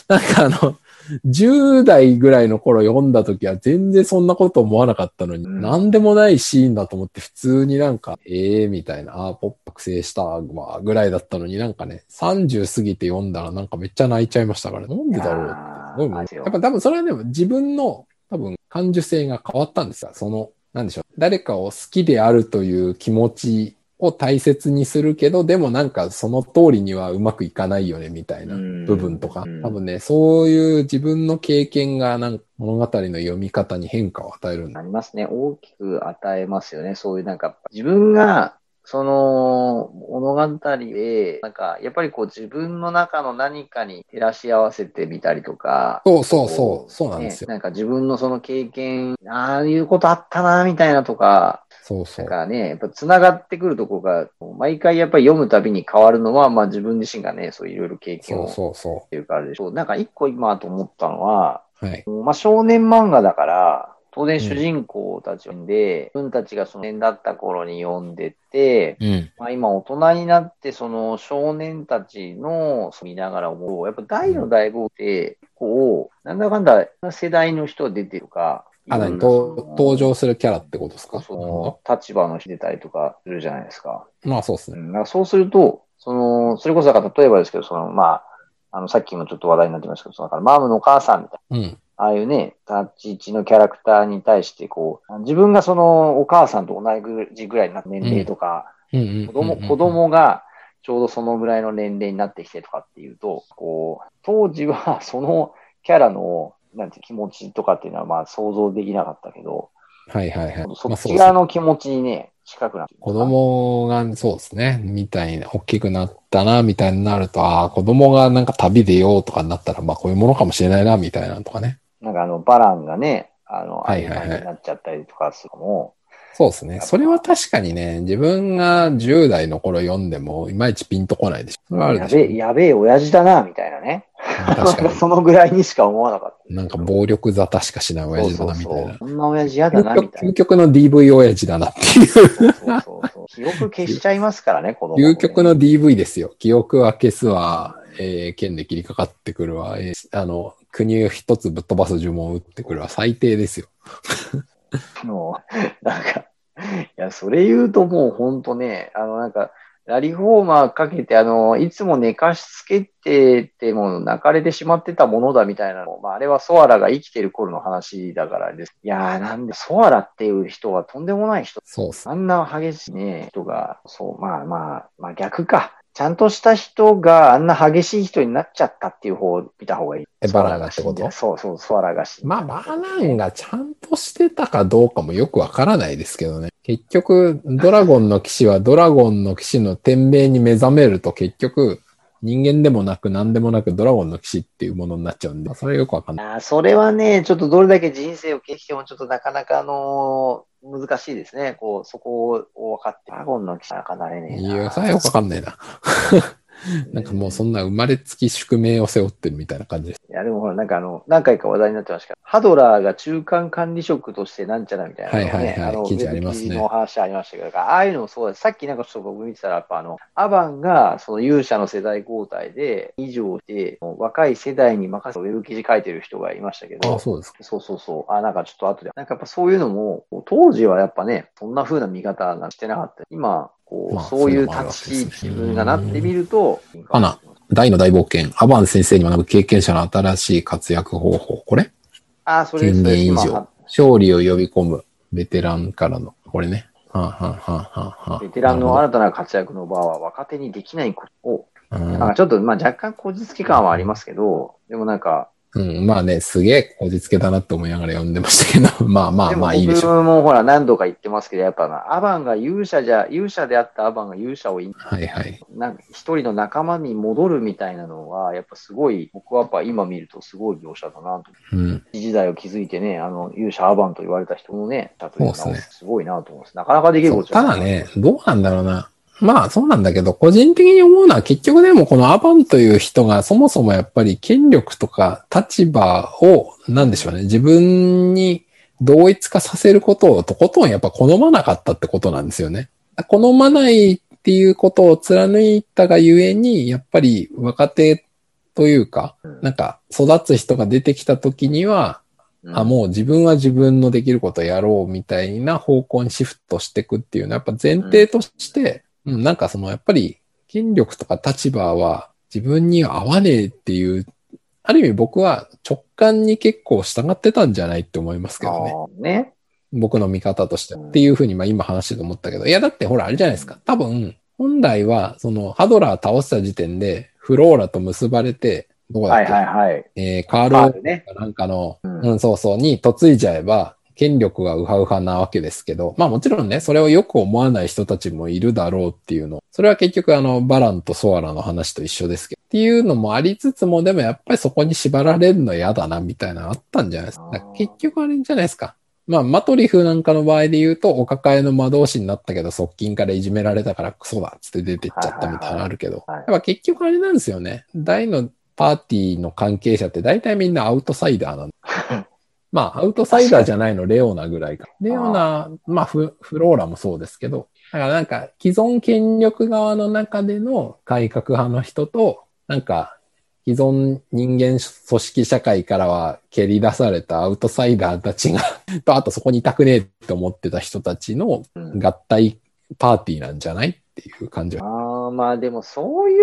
Speaker 1: なんかあの、10代ぐらいの頃読んだ時は全然そんなこと思わなかったのに、
Speaker 2: うん
Speaker 1: なんでもないシーンだと思って普通になんか、ええー、みたいな、あーポップ覚醒したわ、ぐらいだったのになんかね、30過ぎて読んだらなんかめっちゃ泣いちゃいましたから、なんでだろうって。やっぱ多分それはでも自分の多分感受性が変わったんですよ。その、なんでしょう。誰かを好きであるという気持ちを大切にするけど、でもなんかその通りにはうまくいかないよね、みたいな
Speaker 2: うん
Speaker 1: 部分とか
Speaker 2: うん。
Speaker 1: 多分ね、そういう自分の経験がなんか物語の読み方に変化を与えるんだ。
Speaker 2: ありますね。大きく与えますよね。そういうなんか、自分が、その物語で、なんか、やっぱりこう自分の中の何かに照らし合わせてみたりとか、
Speaker 1: そうそうそう、そうなんですよ。
Speaker 2: ねなんか自分のその経験、ああいうことあったな、みたいなとか、
Speaker 1: そうそう。
Speaker 2: だからね、やっぱ繋がってくるとこが、毎回やっぱり読むたびに変わるのは、まあ自分自身がね、そういろいろ経験
Speaker 1: そう
Speaker 2: をっ
Speaker 1: そうそ
Speaker 2: ていうかあれでしょう。なんか一個今と思ったのは、
Speaker 1: う。はい。
Speaker 2: まあ少年漫画だから、当然主人公たち読んで、自分たちが少年だった頃に読んでて、
Speaker 1: うん。
Speaker 2: まあ今大人になってその少年たちの見ながら思う、やっぱ大の大冒って、こう、なんだかんだ世代の人が出てるか、
Speaker 1: あ、何？登場するキャラってことですか？
Speaker 2: その立場の人出たりとかするじゃないですか。
Speaker 1: まあそうですね。
Speaker 2: うん、なんかそうすると、その、それこそだから例えばですけど、その、まあ、あの、さっきもちょっと話題になってましたけど、その、マームのお母さんみたいな、
Speaker 1: うん。
Speaker 2: ああいうね、立ち位置のキャラクターに対して、こう、自分がその、お母さんと同じぐらいにな年齢とか、
Speaker 1: うん。
Speaker 2: 子供がちょうどそのぐらいの年齢になってきてとかっていうと、こう、当時はそのキャラの、なんて気持ちとかっていうのはまあ想像できなかったけど、
Speaker 1: はいはいはい。
Speaker 2: そっち
Speaker 1: まあそうですね
Speaker 2: 側の気持ちにね、近くなって
Speaker 1: 子供が、そうですね、みたいな、大きくなったな、みたいになると、ああ、子供がなんか旅出ようとかになったら、まあこういうものかもしれないな、みたいなのとかね。
Speaker 2: なんかあの、バランがね、あの、
Speaker 1: はいはいはい
Speaker 2: になっちゃったりとかするのも、
Speaker 1: そうですね。それは確かにね、自分が10代の頃読んでも、いまいちピンとこないでしょ。それはあるでしょ
Speaker 2: やべえ、やべえ親父だな、みたいなね。
Speaker 1: 確か
Speaker 2: なんかそのぐらいにしか思わなかった。
Speaker 1: に。なんか暴力沙汰しかしない親父だな、みたいな
Speaker 2: そんな親父嫌だな、みたいな
Speaker 1: 究。極の DV 親父だなっていう。
Speaker 2: そうそうそう。記憶消しちゃいますからね、子供、ね。
Speaker 1: 究極の DV ですよ。記憶は消すわ、えー、剣で切りかかってくるわ、えーあの、国を一つぶっ飛ばす呪文を打ってくるわ、最低ですよ。
Speaker 2: もう、なんか、いや、それ言うともうほんとね、あの、なんか、ラリフォーマーかけて、あの、いつも寝かしつけてても泣かれてしまってたものだみたいなの。まあ、あれはソアラが生きてる頃の話だからです。いやー、なんで、ソアラっていう人はとんでもない人。
Speaker 1: そうっす。
Speaker 2: あんな激しいね、人が、そう、まあまあ、まあ逆か。ちゃんとした人があんな激しい人になっちゃったっていう方を見た方がいい。
Speaker 1: えバラがってこと
Speaker 2: そうそう、ソアラが死んだ
Speaker 1: まあ、バーナンがちゃんとしてたかどうかもよくわからないですけどね。結局、ドラゴンの騎士はドラゴンの騎士の天命に目覚めると結局、人間でもなく何でもなくドラゴンの騎士っていうものになっちゃうんで、それはよくわかんない。
Speaker 2: あーそれはね、ちょっとどれだけ人生を経してもちょっとなかなかあのー難しいですね。こう、そこを分かって、ドラゴンの記者なかなれねえな。
Speaker 1: いや、さよくわかんないな。なんかもうそんな生まれつき宿命を背負ってるみたいな感じです。
Speaker 2: いや、でもほら、なんかあの、何回か話題になってましたけど、ハドラーが中間管理職としてなんちゃらみたいなのね、
Speaker 1: はいはいはい記事ありますね
Speaker 2: の話ありましたけど、ああいうのもそうです。さっきなんかちょっと僕見てたら、やっぱあの、アバンがその勇者の世代交代で、以上で、若い世代に任せたウェブ記事書いてる人がいましたけど、
Speaker 1: ああ、そうですか。
Speaker 2: そうそうそう。あ、なんかちょっと後で。なんかやっぱそういうのも、当時はやっぱね、そんな風な見方がしてなかった。今、こう、
Speaker 1: まあ
Speaker 2: そういう立ち位置自分がなってみると、
Speaker 1: かな大の大冒険、アバン先生に学ぶ経験者の新しい活躍方法。これ？
Speaker 2: あ、それ、
Speaker 1: ?9
Speaker 2: それ
Speaker 1: 年以
Speaker 2: 今、
Speaker 1: 上。勝利を呼び込む。ベテランからの。これね。はあ、はあはあはあはあ、
Speaker 2: ベテランの新たな活躍の場は若手にできないことを、なんかちょっと、まあ若干こじつけ感はありますけど、でもなんか、
Speaker 1: うん、まあね、すげえこじつけだなって思いながら読んでましたけど、まあまあまあいいでしょう。
Speaker 2: 僕もほら何度か言ってますけど、やっぱな、アバンが勇者じゃ、勇者であったアバンが勇者をい
Speaker 1: はいはい。
Speaker 2: なんか一人の仲間に戻るみたいなのは、やっぱすごい、僕はやっぱ今見るとすごい描写だなと。
Speaker 1: うん。
Speaker 2: 時代を築いてね、あの、勇者アバンと言われた人もね、例えば
Speaker 1: すね
Speaker 2: すごいなと思います。なかなかできることじゃない
Speaker 1: ただね、どうなんだろうな。まあそうなんだけど、個人的に思うのは結局でもこのアバンという人がそもそもやっぱり権力とか立場を、なんでしょうね、自分に同一化させることをとことんやっぱ好まなかったってことなんですよね。好まないっていうことを貫いたがゆえに、やっぱり若手というか、
Speaker 2: うん。
Speaker 1: なんか育つ人が出てきた時には、
Speaker 2: うん。
Speaker 1: あ、もう自分は自分のできることをやろうみたいな方向にシフトしていくっていうのは、やっぱ前提として、うん、なんかそのやっぱり権力とか立場は自分には合わねえっていう、ある意味僕は直感に結構従ってたんじゃないって思いますけどね。
Speaker 2: ね。
Speaker 1: 僕の見方としてっていうふうにまあ今話してて思ったけど、いやだってほらあれじゃないですか。多分、本来はそのハドラー倒した時点でフローラと結ばれて、どこだっけ、
Speaker 2: はいはいはい。
Speaker 1: えーカール・。なんかの、
Speaker 2: うん
Speaker 1: うん、そうそう、に嫁いじゃえば、権力がウハウハなわけですけど、まあもちろんね、それをよく思わない人たちもいるだろうっていうの。それは結局あの、バランとソアラの話と一緒ですけど。っていうのもありつつも、でもやっぱりそこに縛られるの嫌だな、みたいなのあったんじゃないですか。だから結局あれじゃないですか。まあ、マトリフなんかの場合で言うと、お抱えの魔導士になったけど、側近からいじめられたからクソだっつって出てっちゃったみたいなのあるけど、やっぱ結局あれなんですよね。大のパーティーの関係者って大体みんなアウトサイダーなんだ。まあ、アウトサイダーじゃないの、レオナぐらいか。レオナ、まあフ、フローラもそうですけど、だからなんか、既存権力側の中での改革派の人と、なんか、既存人間組織社会からは蹴り出されたアウトサイダーたちが、と、あとそこにいたくねえって思ってた人たちの
Speaker 2: うん
Speaker 1: 合体パーティーなんじゃないっていう感じは。
Speaker 2: ああ、まあでもそうい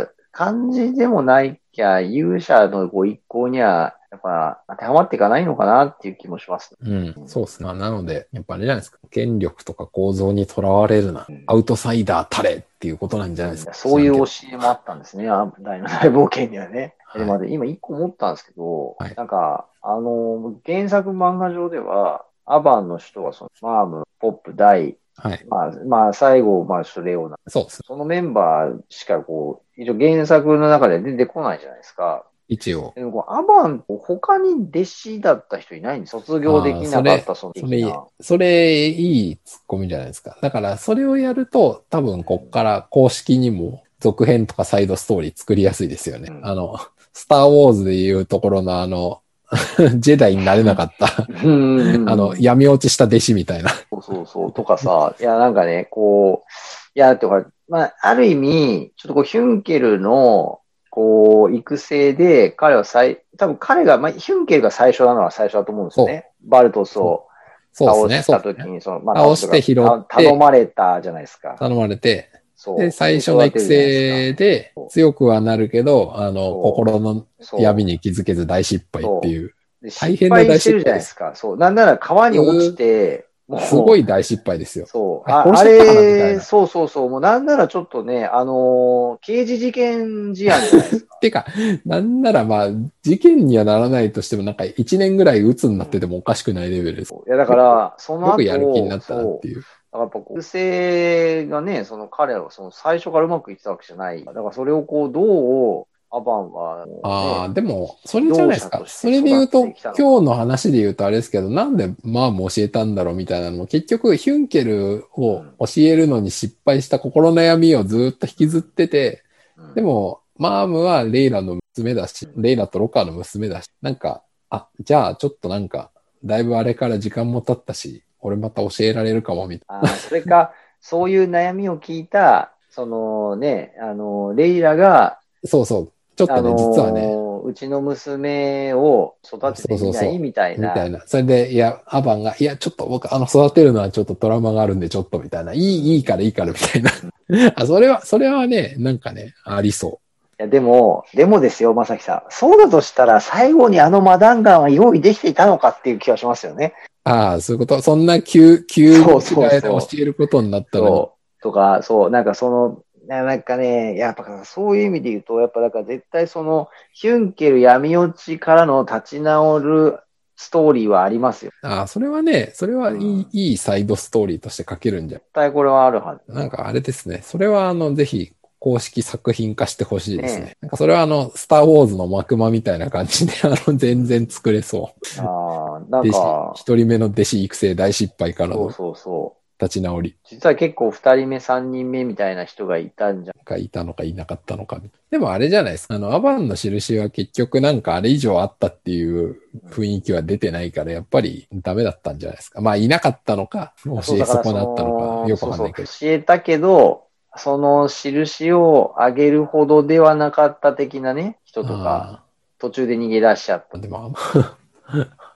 Speaker 2: う感じでもないきゃ、勇者のご一行には、やっぱ当てはまっていかないのかなっていう気もします。
Speaker 1: うん、そうですね。まあなので、やっぱあれじゃないですか。権力とか構造にとらわれるな
Speaker 2: うん。
Speaker 1: アウトサイダータレっていうことなんじゃないですか。
Speaker 2: そういう教
Speaker 1: 知
Speaker 2: えもあったんですね、あ大の大冒険にはね。
Speaker 1: はい
Speaker 2: でもね今一個思ったんですけど、
Speaker 1: はい
Speaker 2: なんか、あの、原作漫画上では、アバンの人はその、マーム、ポップ、ダイ、
Speaker 1: はい。
Speaker 2: まあ、まあ、最後、まあ、ちょっとレオナ。
Speaker 1: そうです。
Speaker 2: そのメンバーしかこう、一応原作の中で出てこないじゃないですか。
Speaker 1: 一応。
Speaker 2: アバン、他に弟子だった人いないんです卒業できなかった、その
Speaker 1: それそれ、いいツッコミじゃないですか。だから、それをやると、多分、こっから公式にも続編とかサイドストーリー作りやすいですよね。
Speaker 2: うん
Speaker 1: あの、スターウォーズでいうところのあの、ジェダイになれなかった、
Speaker 2: うん
Speaker 1: あの、闇落ちした弟子みたいな。
Speaker 2: そうそうそう。とかさ、いや、なんかね、こう、いや、とか、まあ、ある意味、ちょっとこう、ヒュンケルの、こう、育成で、彼は最、多分彼が、まあ、ヒュンケルが最初なのは最初だと思うんですよね。バルトスを倒。した。時に、その、まあ、
Speaker 1: 倒して拾って
Speaker 2: た頼まれたじゃないですか。
Speaker 1: 頼まれて、
Speaker 2: そう。
Speaker 1: で、最初の育成で強くはなるけど、あの、心の闇に気づけず大失敗っていう、
Speaker 2: で
Speaker 1: 大変な大失敗
Speaker 2: してるじゃないですか。そう。なんなら川に落ちて、
Speaker 1: すごい大失敗ですよ。
Speaker 2: そう。
Speaker 1: あ
Speaker 2: あれ、
Speaker 1: な
Speaker 2: そうそうそう。もうなんならちょっとね、あのー刑事事件事案じゃないですか。
Speaker 1: てか、なんならまあ、事件にはならないとしても、なんか1年ぐらい鬱になっててもおかしくないレベルです。
Speaker 2: いや、だから、その後、
Speaker 1: よくやる気になったなっていう。
Speaker 2: だからやっぱこう、育成がね、その彼はその最初からうまくいってたわけじゃない。だからそれをこう、どう、アバンは、ね、
Speaker 1: ああ、でも、それじゃないですか。それで言うと、今日の話で言うとあれですけど、なんでマーム教えたんだろうみたいなのも、結局、ヒュンケルを教えるのに失敗した心の闇をずっと引きずってて、
Speaker 2: うん
Speaker 1: でも、マームはレイラの娘だし、レイラとロカーの娘だし、なんか、あ、じゃあちょっとなんか、だいぶあれから時間も経ったし、俺また教えられるかも、みたい
Speaker 2: あーそれか、そういう悩みを聞いた、そのね、あの、レイラが、
Speaker 1: な。そうそう。ちょっとね、
Speaker 2: あのー
Speaker 1: 実はね、
Speaker 2: うちの娘を育ててみな
Speaker 1: そうそうそう
Speaker 2: い？みたいな。
Speaker 1: みたいな。それで、いや、アバンが、いや、ちょっと僕、あの、育てるのはちょっとトラウマがあるんで、ちょっとみたいな。いい、いいからいいからみたいな。あ、それは、それはね、なんかね、ありそ
Speaker 2: いや、でも、でもですよ、まさきさん。そうだとしたら、最後にあのマダンガンは用意できていたのかっていう気がしますよね。
Speaker 1: う。ああ、そういうこと。そんな急、急に教えることになったのに。
Speaker 2: そう。とか、そう、なんかその、ななんかね、やっぱそういう意味で言うと、やっぱだから絶対その、ヒュンケル闇落ちからの立ち直るストーリーはありますよ。
Speaker 1: ああ、それはね、それはいい、
Speaker 2: うん
Speaker 1: いいサイドストーリーとして書けるんじゃ
Speaker 2: 絶対これはあるはず。
Speaker 1: なんかあれですね。それはあの、ぜひ、公式作品化してほしいですね。
Speaker 2: ね
Speaker 1: なんかそれはあの、スターウォーズの幕間みたいな感じで、あの、全然作れそう。
Speaker 2: ああ、なんか、、
Speaker 1: 一人目の弟子育成大失敗からの
Speaker 2: そうそうそう。
Speaker 1: 立ち直り
Speaker 2: 実は結構二人目、三人目みたいな人がいたんじゃん。
Speaker 1: がいたのかいなかったのか。でもあれじゃないですか。あの、アバンの印は結局なんかあれ以上あったっていう雰囲気は出てないから、やっぱりダメだったんじゃないですか。まあ、いなかったのか、教え損なったのか、よくわかんないけど。
Speaker 2: そうそう教えたけど、その印を上げるほどではなかった的なね、人とか、
Speaker 1: あ
Speaker 2: 途中で逃げ出しちゃった
Speaker 1: あ。でも、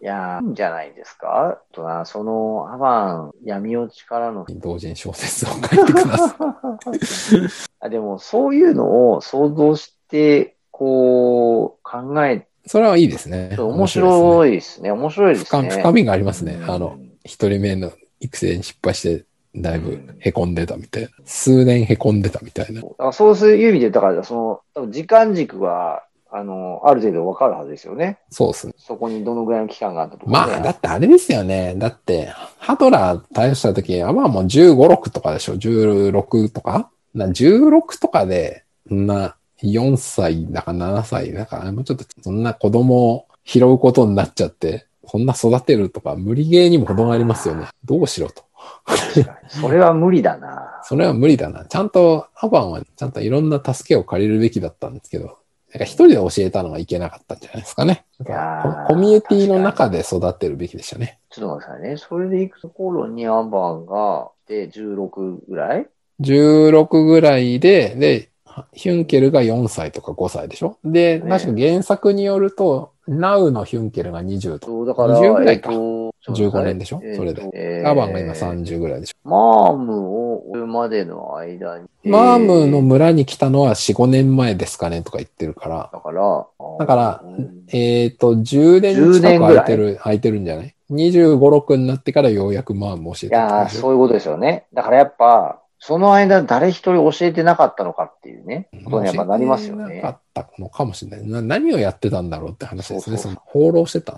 Speaker 2: いやー、いいんじゃないですか？あとな、その、アバン、闇落ちからの。
Speaker 1: 同人小説を書いてください。
Speaker 2: あでも、そういうのを想像して、こう、考えて、
Speaker 1: それはいいですね。
Speaker 2: 面
Speaker 1: い
Speaker 2: 白いですね。面白いですね。
Speaker 1: 深深みがありますね。
Speaker 2: うん
Speaker 1: あの、一人目の育成に失敗して、だいぶ凹んでたみたいな。数年凹んでたみたいな。
Speaker 2: そういう意味で、だから、その、時間軸は、あの、ある程度わかるはずですよね。
Speaker 1: そうですね。
Speaker 2: そこにどのぐらいの期間があったとか、ね。
Speaker 1: まあ、だってあれですよね。だって、ハドラー対応した時、まあもう15、6とかでしょ ?16 とか？な ?16 とかで、そんな4歳だか7歳だか、もうちょっとそんな子供を拾うことになっちゃって、こんな育てるとか、無理ゲーにも程がありますよね。どうしろと。
Speaker 2: それは無理だな。
Speaker 1: それは無理だな。ちゃんと、アバンはちゃんといろんな助けを借りるべきだったんですけど、なんか一人で教えたのがいけなかったんじゃないですかね。
Speaker 2: いやー
Speaker 1: ココミュニティの中で育てるべきでしたね。
Speaker 2: ちょっと待ってくださいね。それで行くところにアンバンが、で、16ぐらい
Speaker 1: ？16ぐらいで、で、ヒュンケルが4歳とか5歳でしょ？で、
Speaker 2: ね
Speaker 1: 確か原作によると、ナウのヒュンケルが20と
Speaker 2: そう、だから、
Speaker 1: 20ぐらいか
Speaker 2: えっと
Speaker 1: 15年でしょ？
Speaker 2: えっと
Speaker 1: それで
Speaker 2: えー
Speaker 1: アバンが今30ぐらいでしょ。
Speaker 2: マームを追うまでの間に。
Speaker 1: マームの
Speaker 2: え
Speaker 1: 村に来たのは4、5年前ですかねとか言ってるから、
Speaker 2: だから、
Speaker 1: だから
Speaker 2: うん
Speaker 1: えっ、と、10年
Speaker 2: 10
Speaker 1: 近く
Speaker 2: 年ぐらい？
Speaker 1: 空いてる、空いてるんじゃない ?25、6になってからようやくマーム教え
Speaker 2: い
Speaker 1: てた
Speaker 2: やー、そういうことですよね。だからやっぱ、その間誰一人教えてなかったのかっていうね、ことにやっぱなりますよ
Speaker 1: 教えてな
Speaker 2: ね。
Speaker 1: かったのかもしれない。な何をやってたんだろうって話ですね。
Speaker 2: そうそう
Speaker 1: その放浪してた。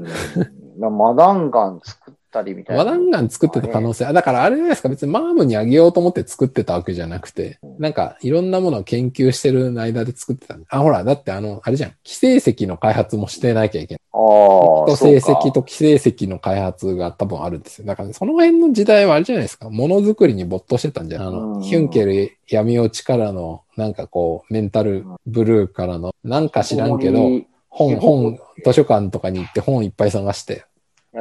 Speaker 2: マダンガン作ったりみたいな。
Speaker 1: マダンガン作ってた可能性。あだからあれじゃないですか。別にマームにあげようと思って作ってたわけじゃなくて、なんかいろんなものを研究してる間で作ってた。あ、ほら、だってあの、あれじゃん。寄生石の開発もしてなきゃいけない。
Speaker 2: ああ、
Speaker 1: と成績と寄生石の開発が多分あるんですよ。だから、その辺の時代はあれじゃないですか。ものづくりに没頭してたんじゃん。あ
Speaker 2: う
Speaker 1: の、
Speaker 2: ん
Speaker 1: ヒュンケル闇落ちからの、なんかこう、メンタルブルーからの、なんか知らんけど、本、本、図書館とかに行って本いっぱい探して、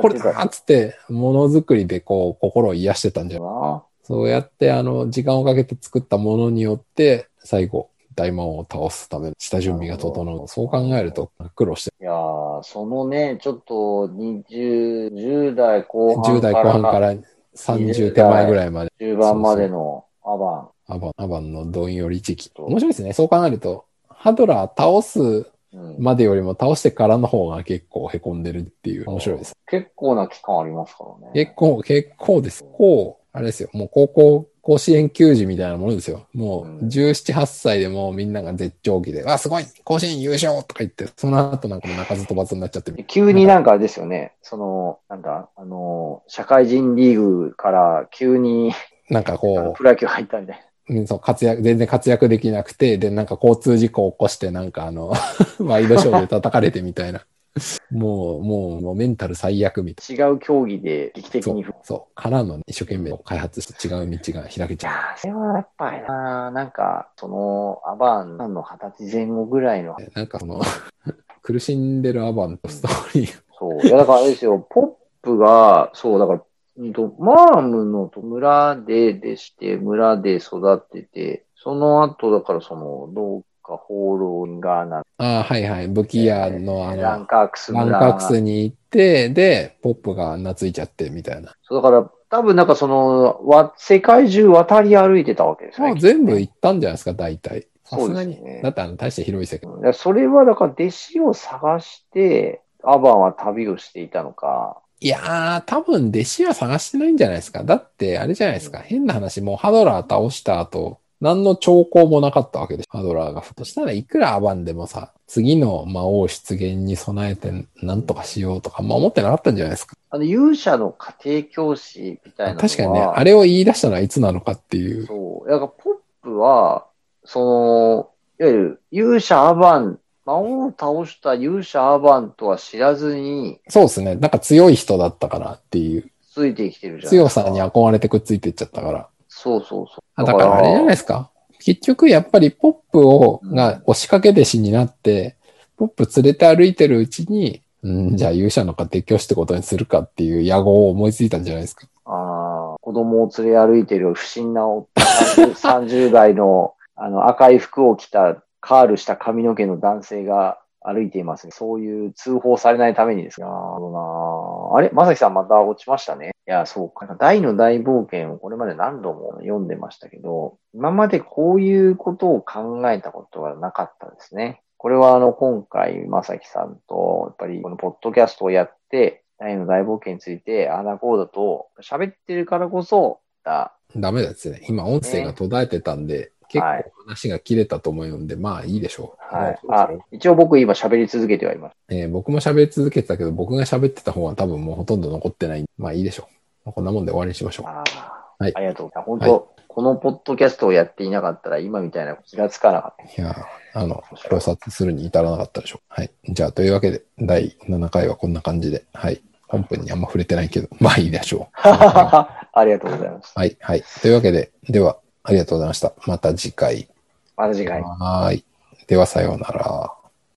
Speaker 1: これだーっつって、ものづくりでこう、心を癒してたんじゃん。
Speaker 2: な。
Speaker 1: そうやって、あの、時間をかけて作ったものによって、最後、大魔王を倒すための下準備が整う。そう考えると、苦労して、
Speaker 2: いやーそのね、ちょっと20、10代後半
Speaker 1: 10代後半から30手前ぐらいまで、
Speaker 2: 中盤までのアバ
Speaker 1: アバン、アバンのどんより時期。面白いですね。そう考えると、ハドラー倒すまでよりも倒してからの方が結構凹んでるっていう、面白いです。
Speaker 2: 結構な期間ありますからね。
Speaker 1: 結構、結構です。こう、あれですよ。もう高校、甲子園球児みたいなものですよ。もう
Speaker 2: うん
Speaker 1: 17、8歳でもうみんなが絶頂期で、あ、すごい甲子園優勝とか言って、その後なんかもう鳴かず飛ばずになっちゃってる。
Speaker 2: 急になんかあれですよね。その、なんだ、あの、社会人リーグから急に
Speaker 1: なんかこ
Speaker 2: プロ野球入ったみたいな。
Speaker 1: う、うんそう、活躍、全然活躍できなくて、で、なんか交通事故を起こして、なんかあの、ワイドショーで叩かれてみたいな。もう、もう、もうメンタル最悪みたいな。
Speaker 2: 違う競技で劇的に。い
Speaker 1: そう、そう。からの一生懸命開発して違う道が開けちゃう。
Speaker 2: やーそれはやっぱりな、なんか、その、アバンの二十歳前後ぐらいの、
Speaker 1: なんかその、苦しんでるアバンのストーリー。
Speaker 2: そう。いや、だからあれですよ、ポップが、そう、だから、うんとマームの村ででして、村で育ってて、その後、だからその、どうか放浪がな、
Speaker 1: ああ、はいはい。武器屋のあの、
Speaker 2: ランカークス
Speaker 1: ラン
Speaker 2: 村。
Speaker 1: カークスに行って、で、ポップが懐いちゃってみたいな。
Speaker 2: そう、だから、多分なんかその、わ、世界中渡り歩いてたわけですね。
Speaker 1: もう全部行ったんじゃないですか、大体。さすがに。
Speaker 2: そうですね
Speaker 1: だってあの、大して広い世界。
Speaker 2: うんそれはだから弟子を探して、アバンは旅をしていたのか。
Speaker 1: いやー、多分弟子は探してないんじゃないですか。だって、あれじゃないですか。変な話、もうハドラー倒した後、何の兆候もなかったわけで。ハドラーが。そしたらいくらアバンでもさ、次の魔王出現に備えて何とかしようとか、まあ思ってなかったんじゃないですか。
Speaker 2: あの、勇者の家庭教師みたいなのは。
Speaker 1: 確かにね、あれを言い出したのはいつなのかっていう。
Speaker 2: そう。だから、ポップは、その、いわゆる、勇者アバン、魔王を倒した勇者アバンとは知らずに、
Speaker 1: そうですね。なんか強い人だったからっていう。
Speaker 2: ついてきてるじゃない
Speaker 1: 強。さに憧れてくっついていっちゃったから。
Speaker 2: そうそうそう。
Speaker 1: あだからあれじゃないですか。結局やっぱりポップを、
Speaker 2: うん
Speaker 1: が押しかけ弟子になって、ポップ連れて歩いてるうちに、うん、じゃあ勇者の家庭教師ってことにするかっていう野望を思いついたんじゃないですか。
Speaker 2: ああ、子供を連れ歩いてる不審なお 30, 30代のあの赤い服を着たカールした髪の毛の男性が歩いています。そういう通報されないためにですね。なるほどなあれ？まさきさんまた落ちましたね。いや、そうか。大の大冒険をこれまで何度も読んでましたけど、今までこういうことを考えたことがなかったですね。これはあの、今回、まさきさんと、やっぱりこのポッドキャストをやって、大の大冒険について、ああだこうだと喋ってるからこそ、だ
Speaker 1: ダメですね。今音声が途絶えてたんで、結
Speaker 2: はい
Speaker 1: 構話が切れたと思うんで、まあいいでしょう。
Speaker 2: はい。あ一応僕今喋り続けてはいます。
Speaker 1: えー僕も喋り続けてたけど、僕が喋ってた方は多分もうほとんど残ってない。まあいいでしょう。こんなもんで終わりにしましょう。
Speaker 2: ああ、
Speaker 1: はい
Speaker 2: ありがとうございます。本当、このポッドキャストをやっていなかったら今みたいな気がつかなかった。
Speaker 1: いやー、あの、考察するに至らなかったでしょう。はい。じゃあ、というわけで、第7回はこんな感じで。はい。本編にあんま触れてないけど、まあいいでしょう。
Speaker 2: ありがとうございます。
Speaker 1: はい、はい。というわけで、では、ありがとうございました。また次回。
Speaker 2: また次回。
Speaker 1: はーい。では、さようなら。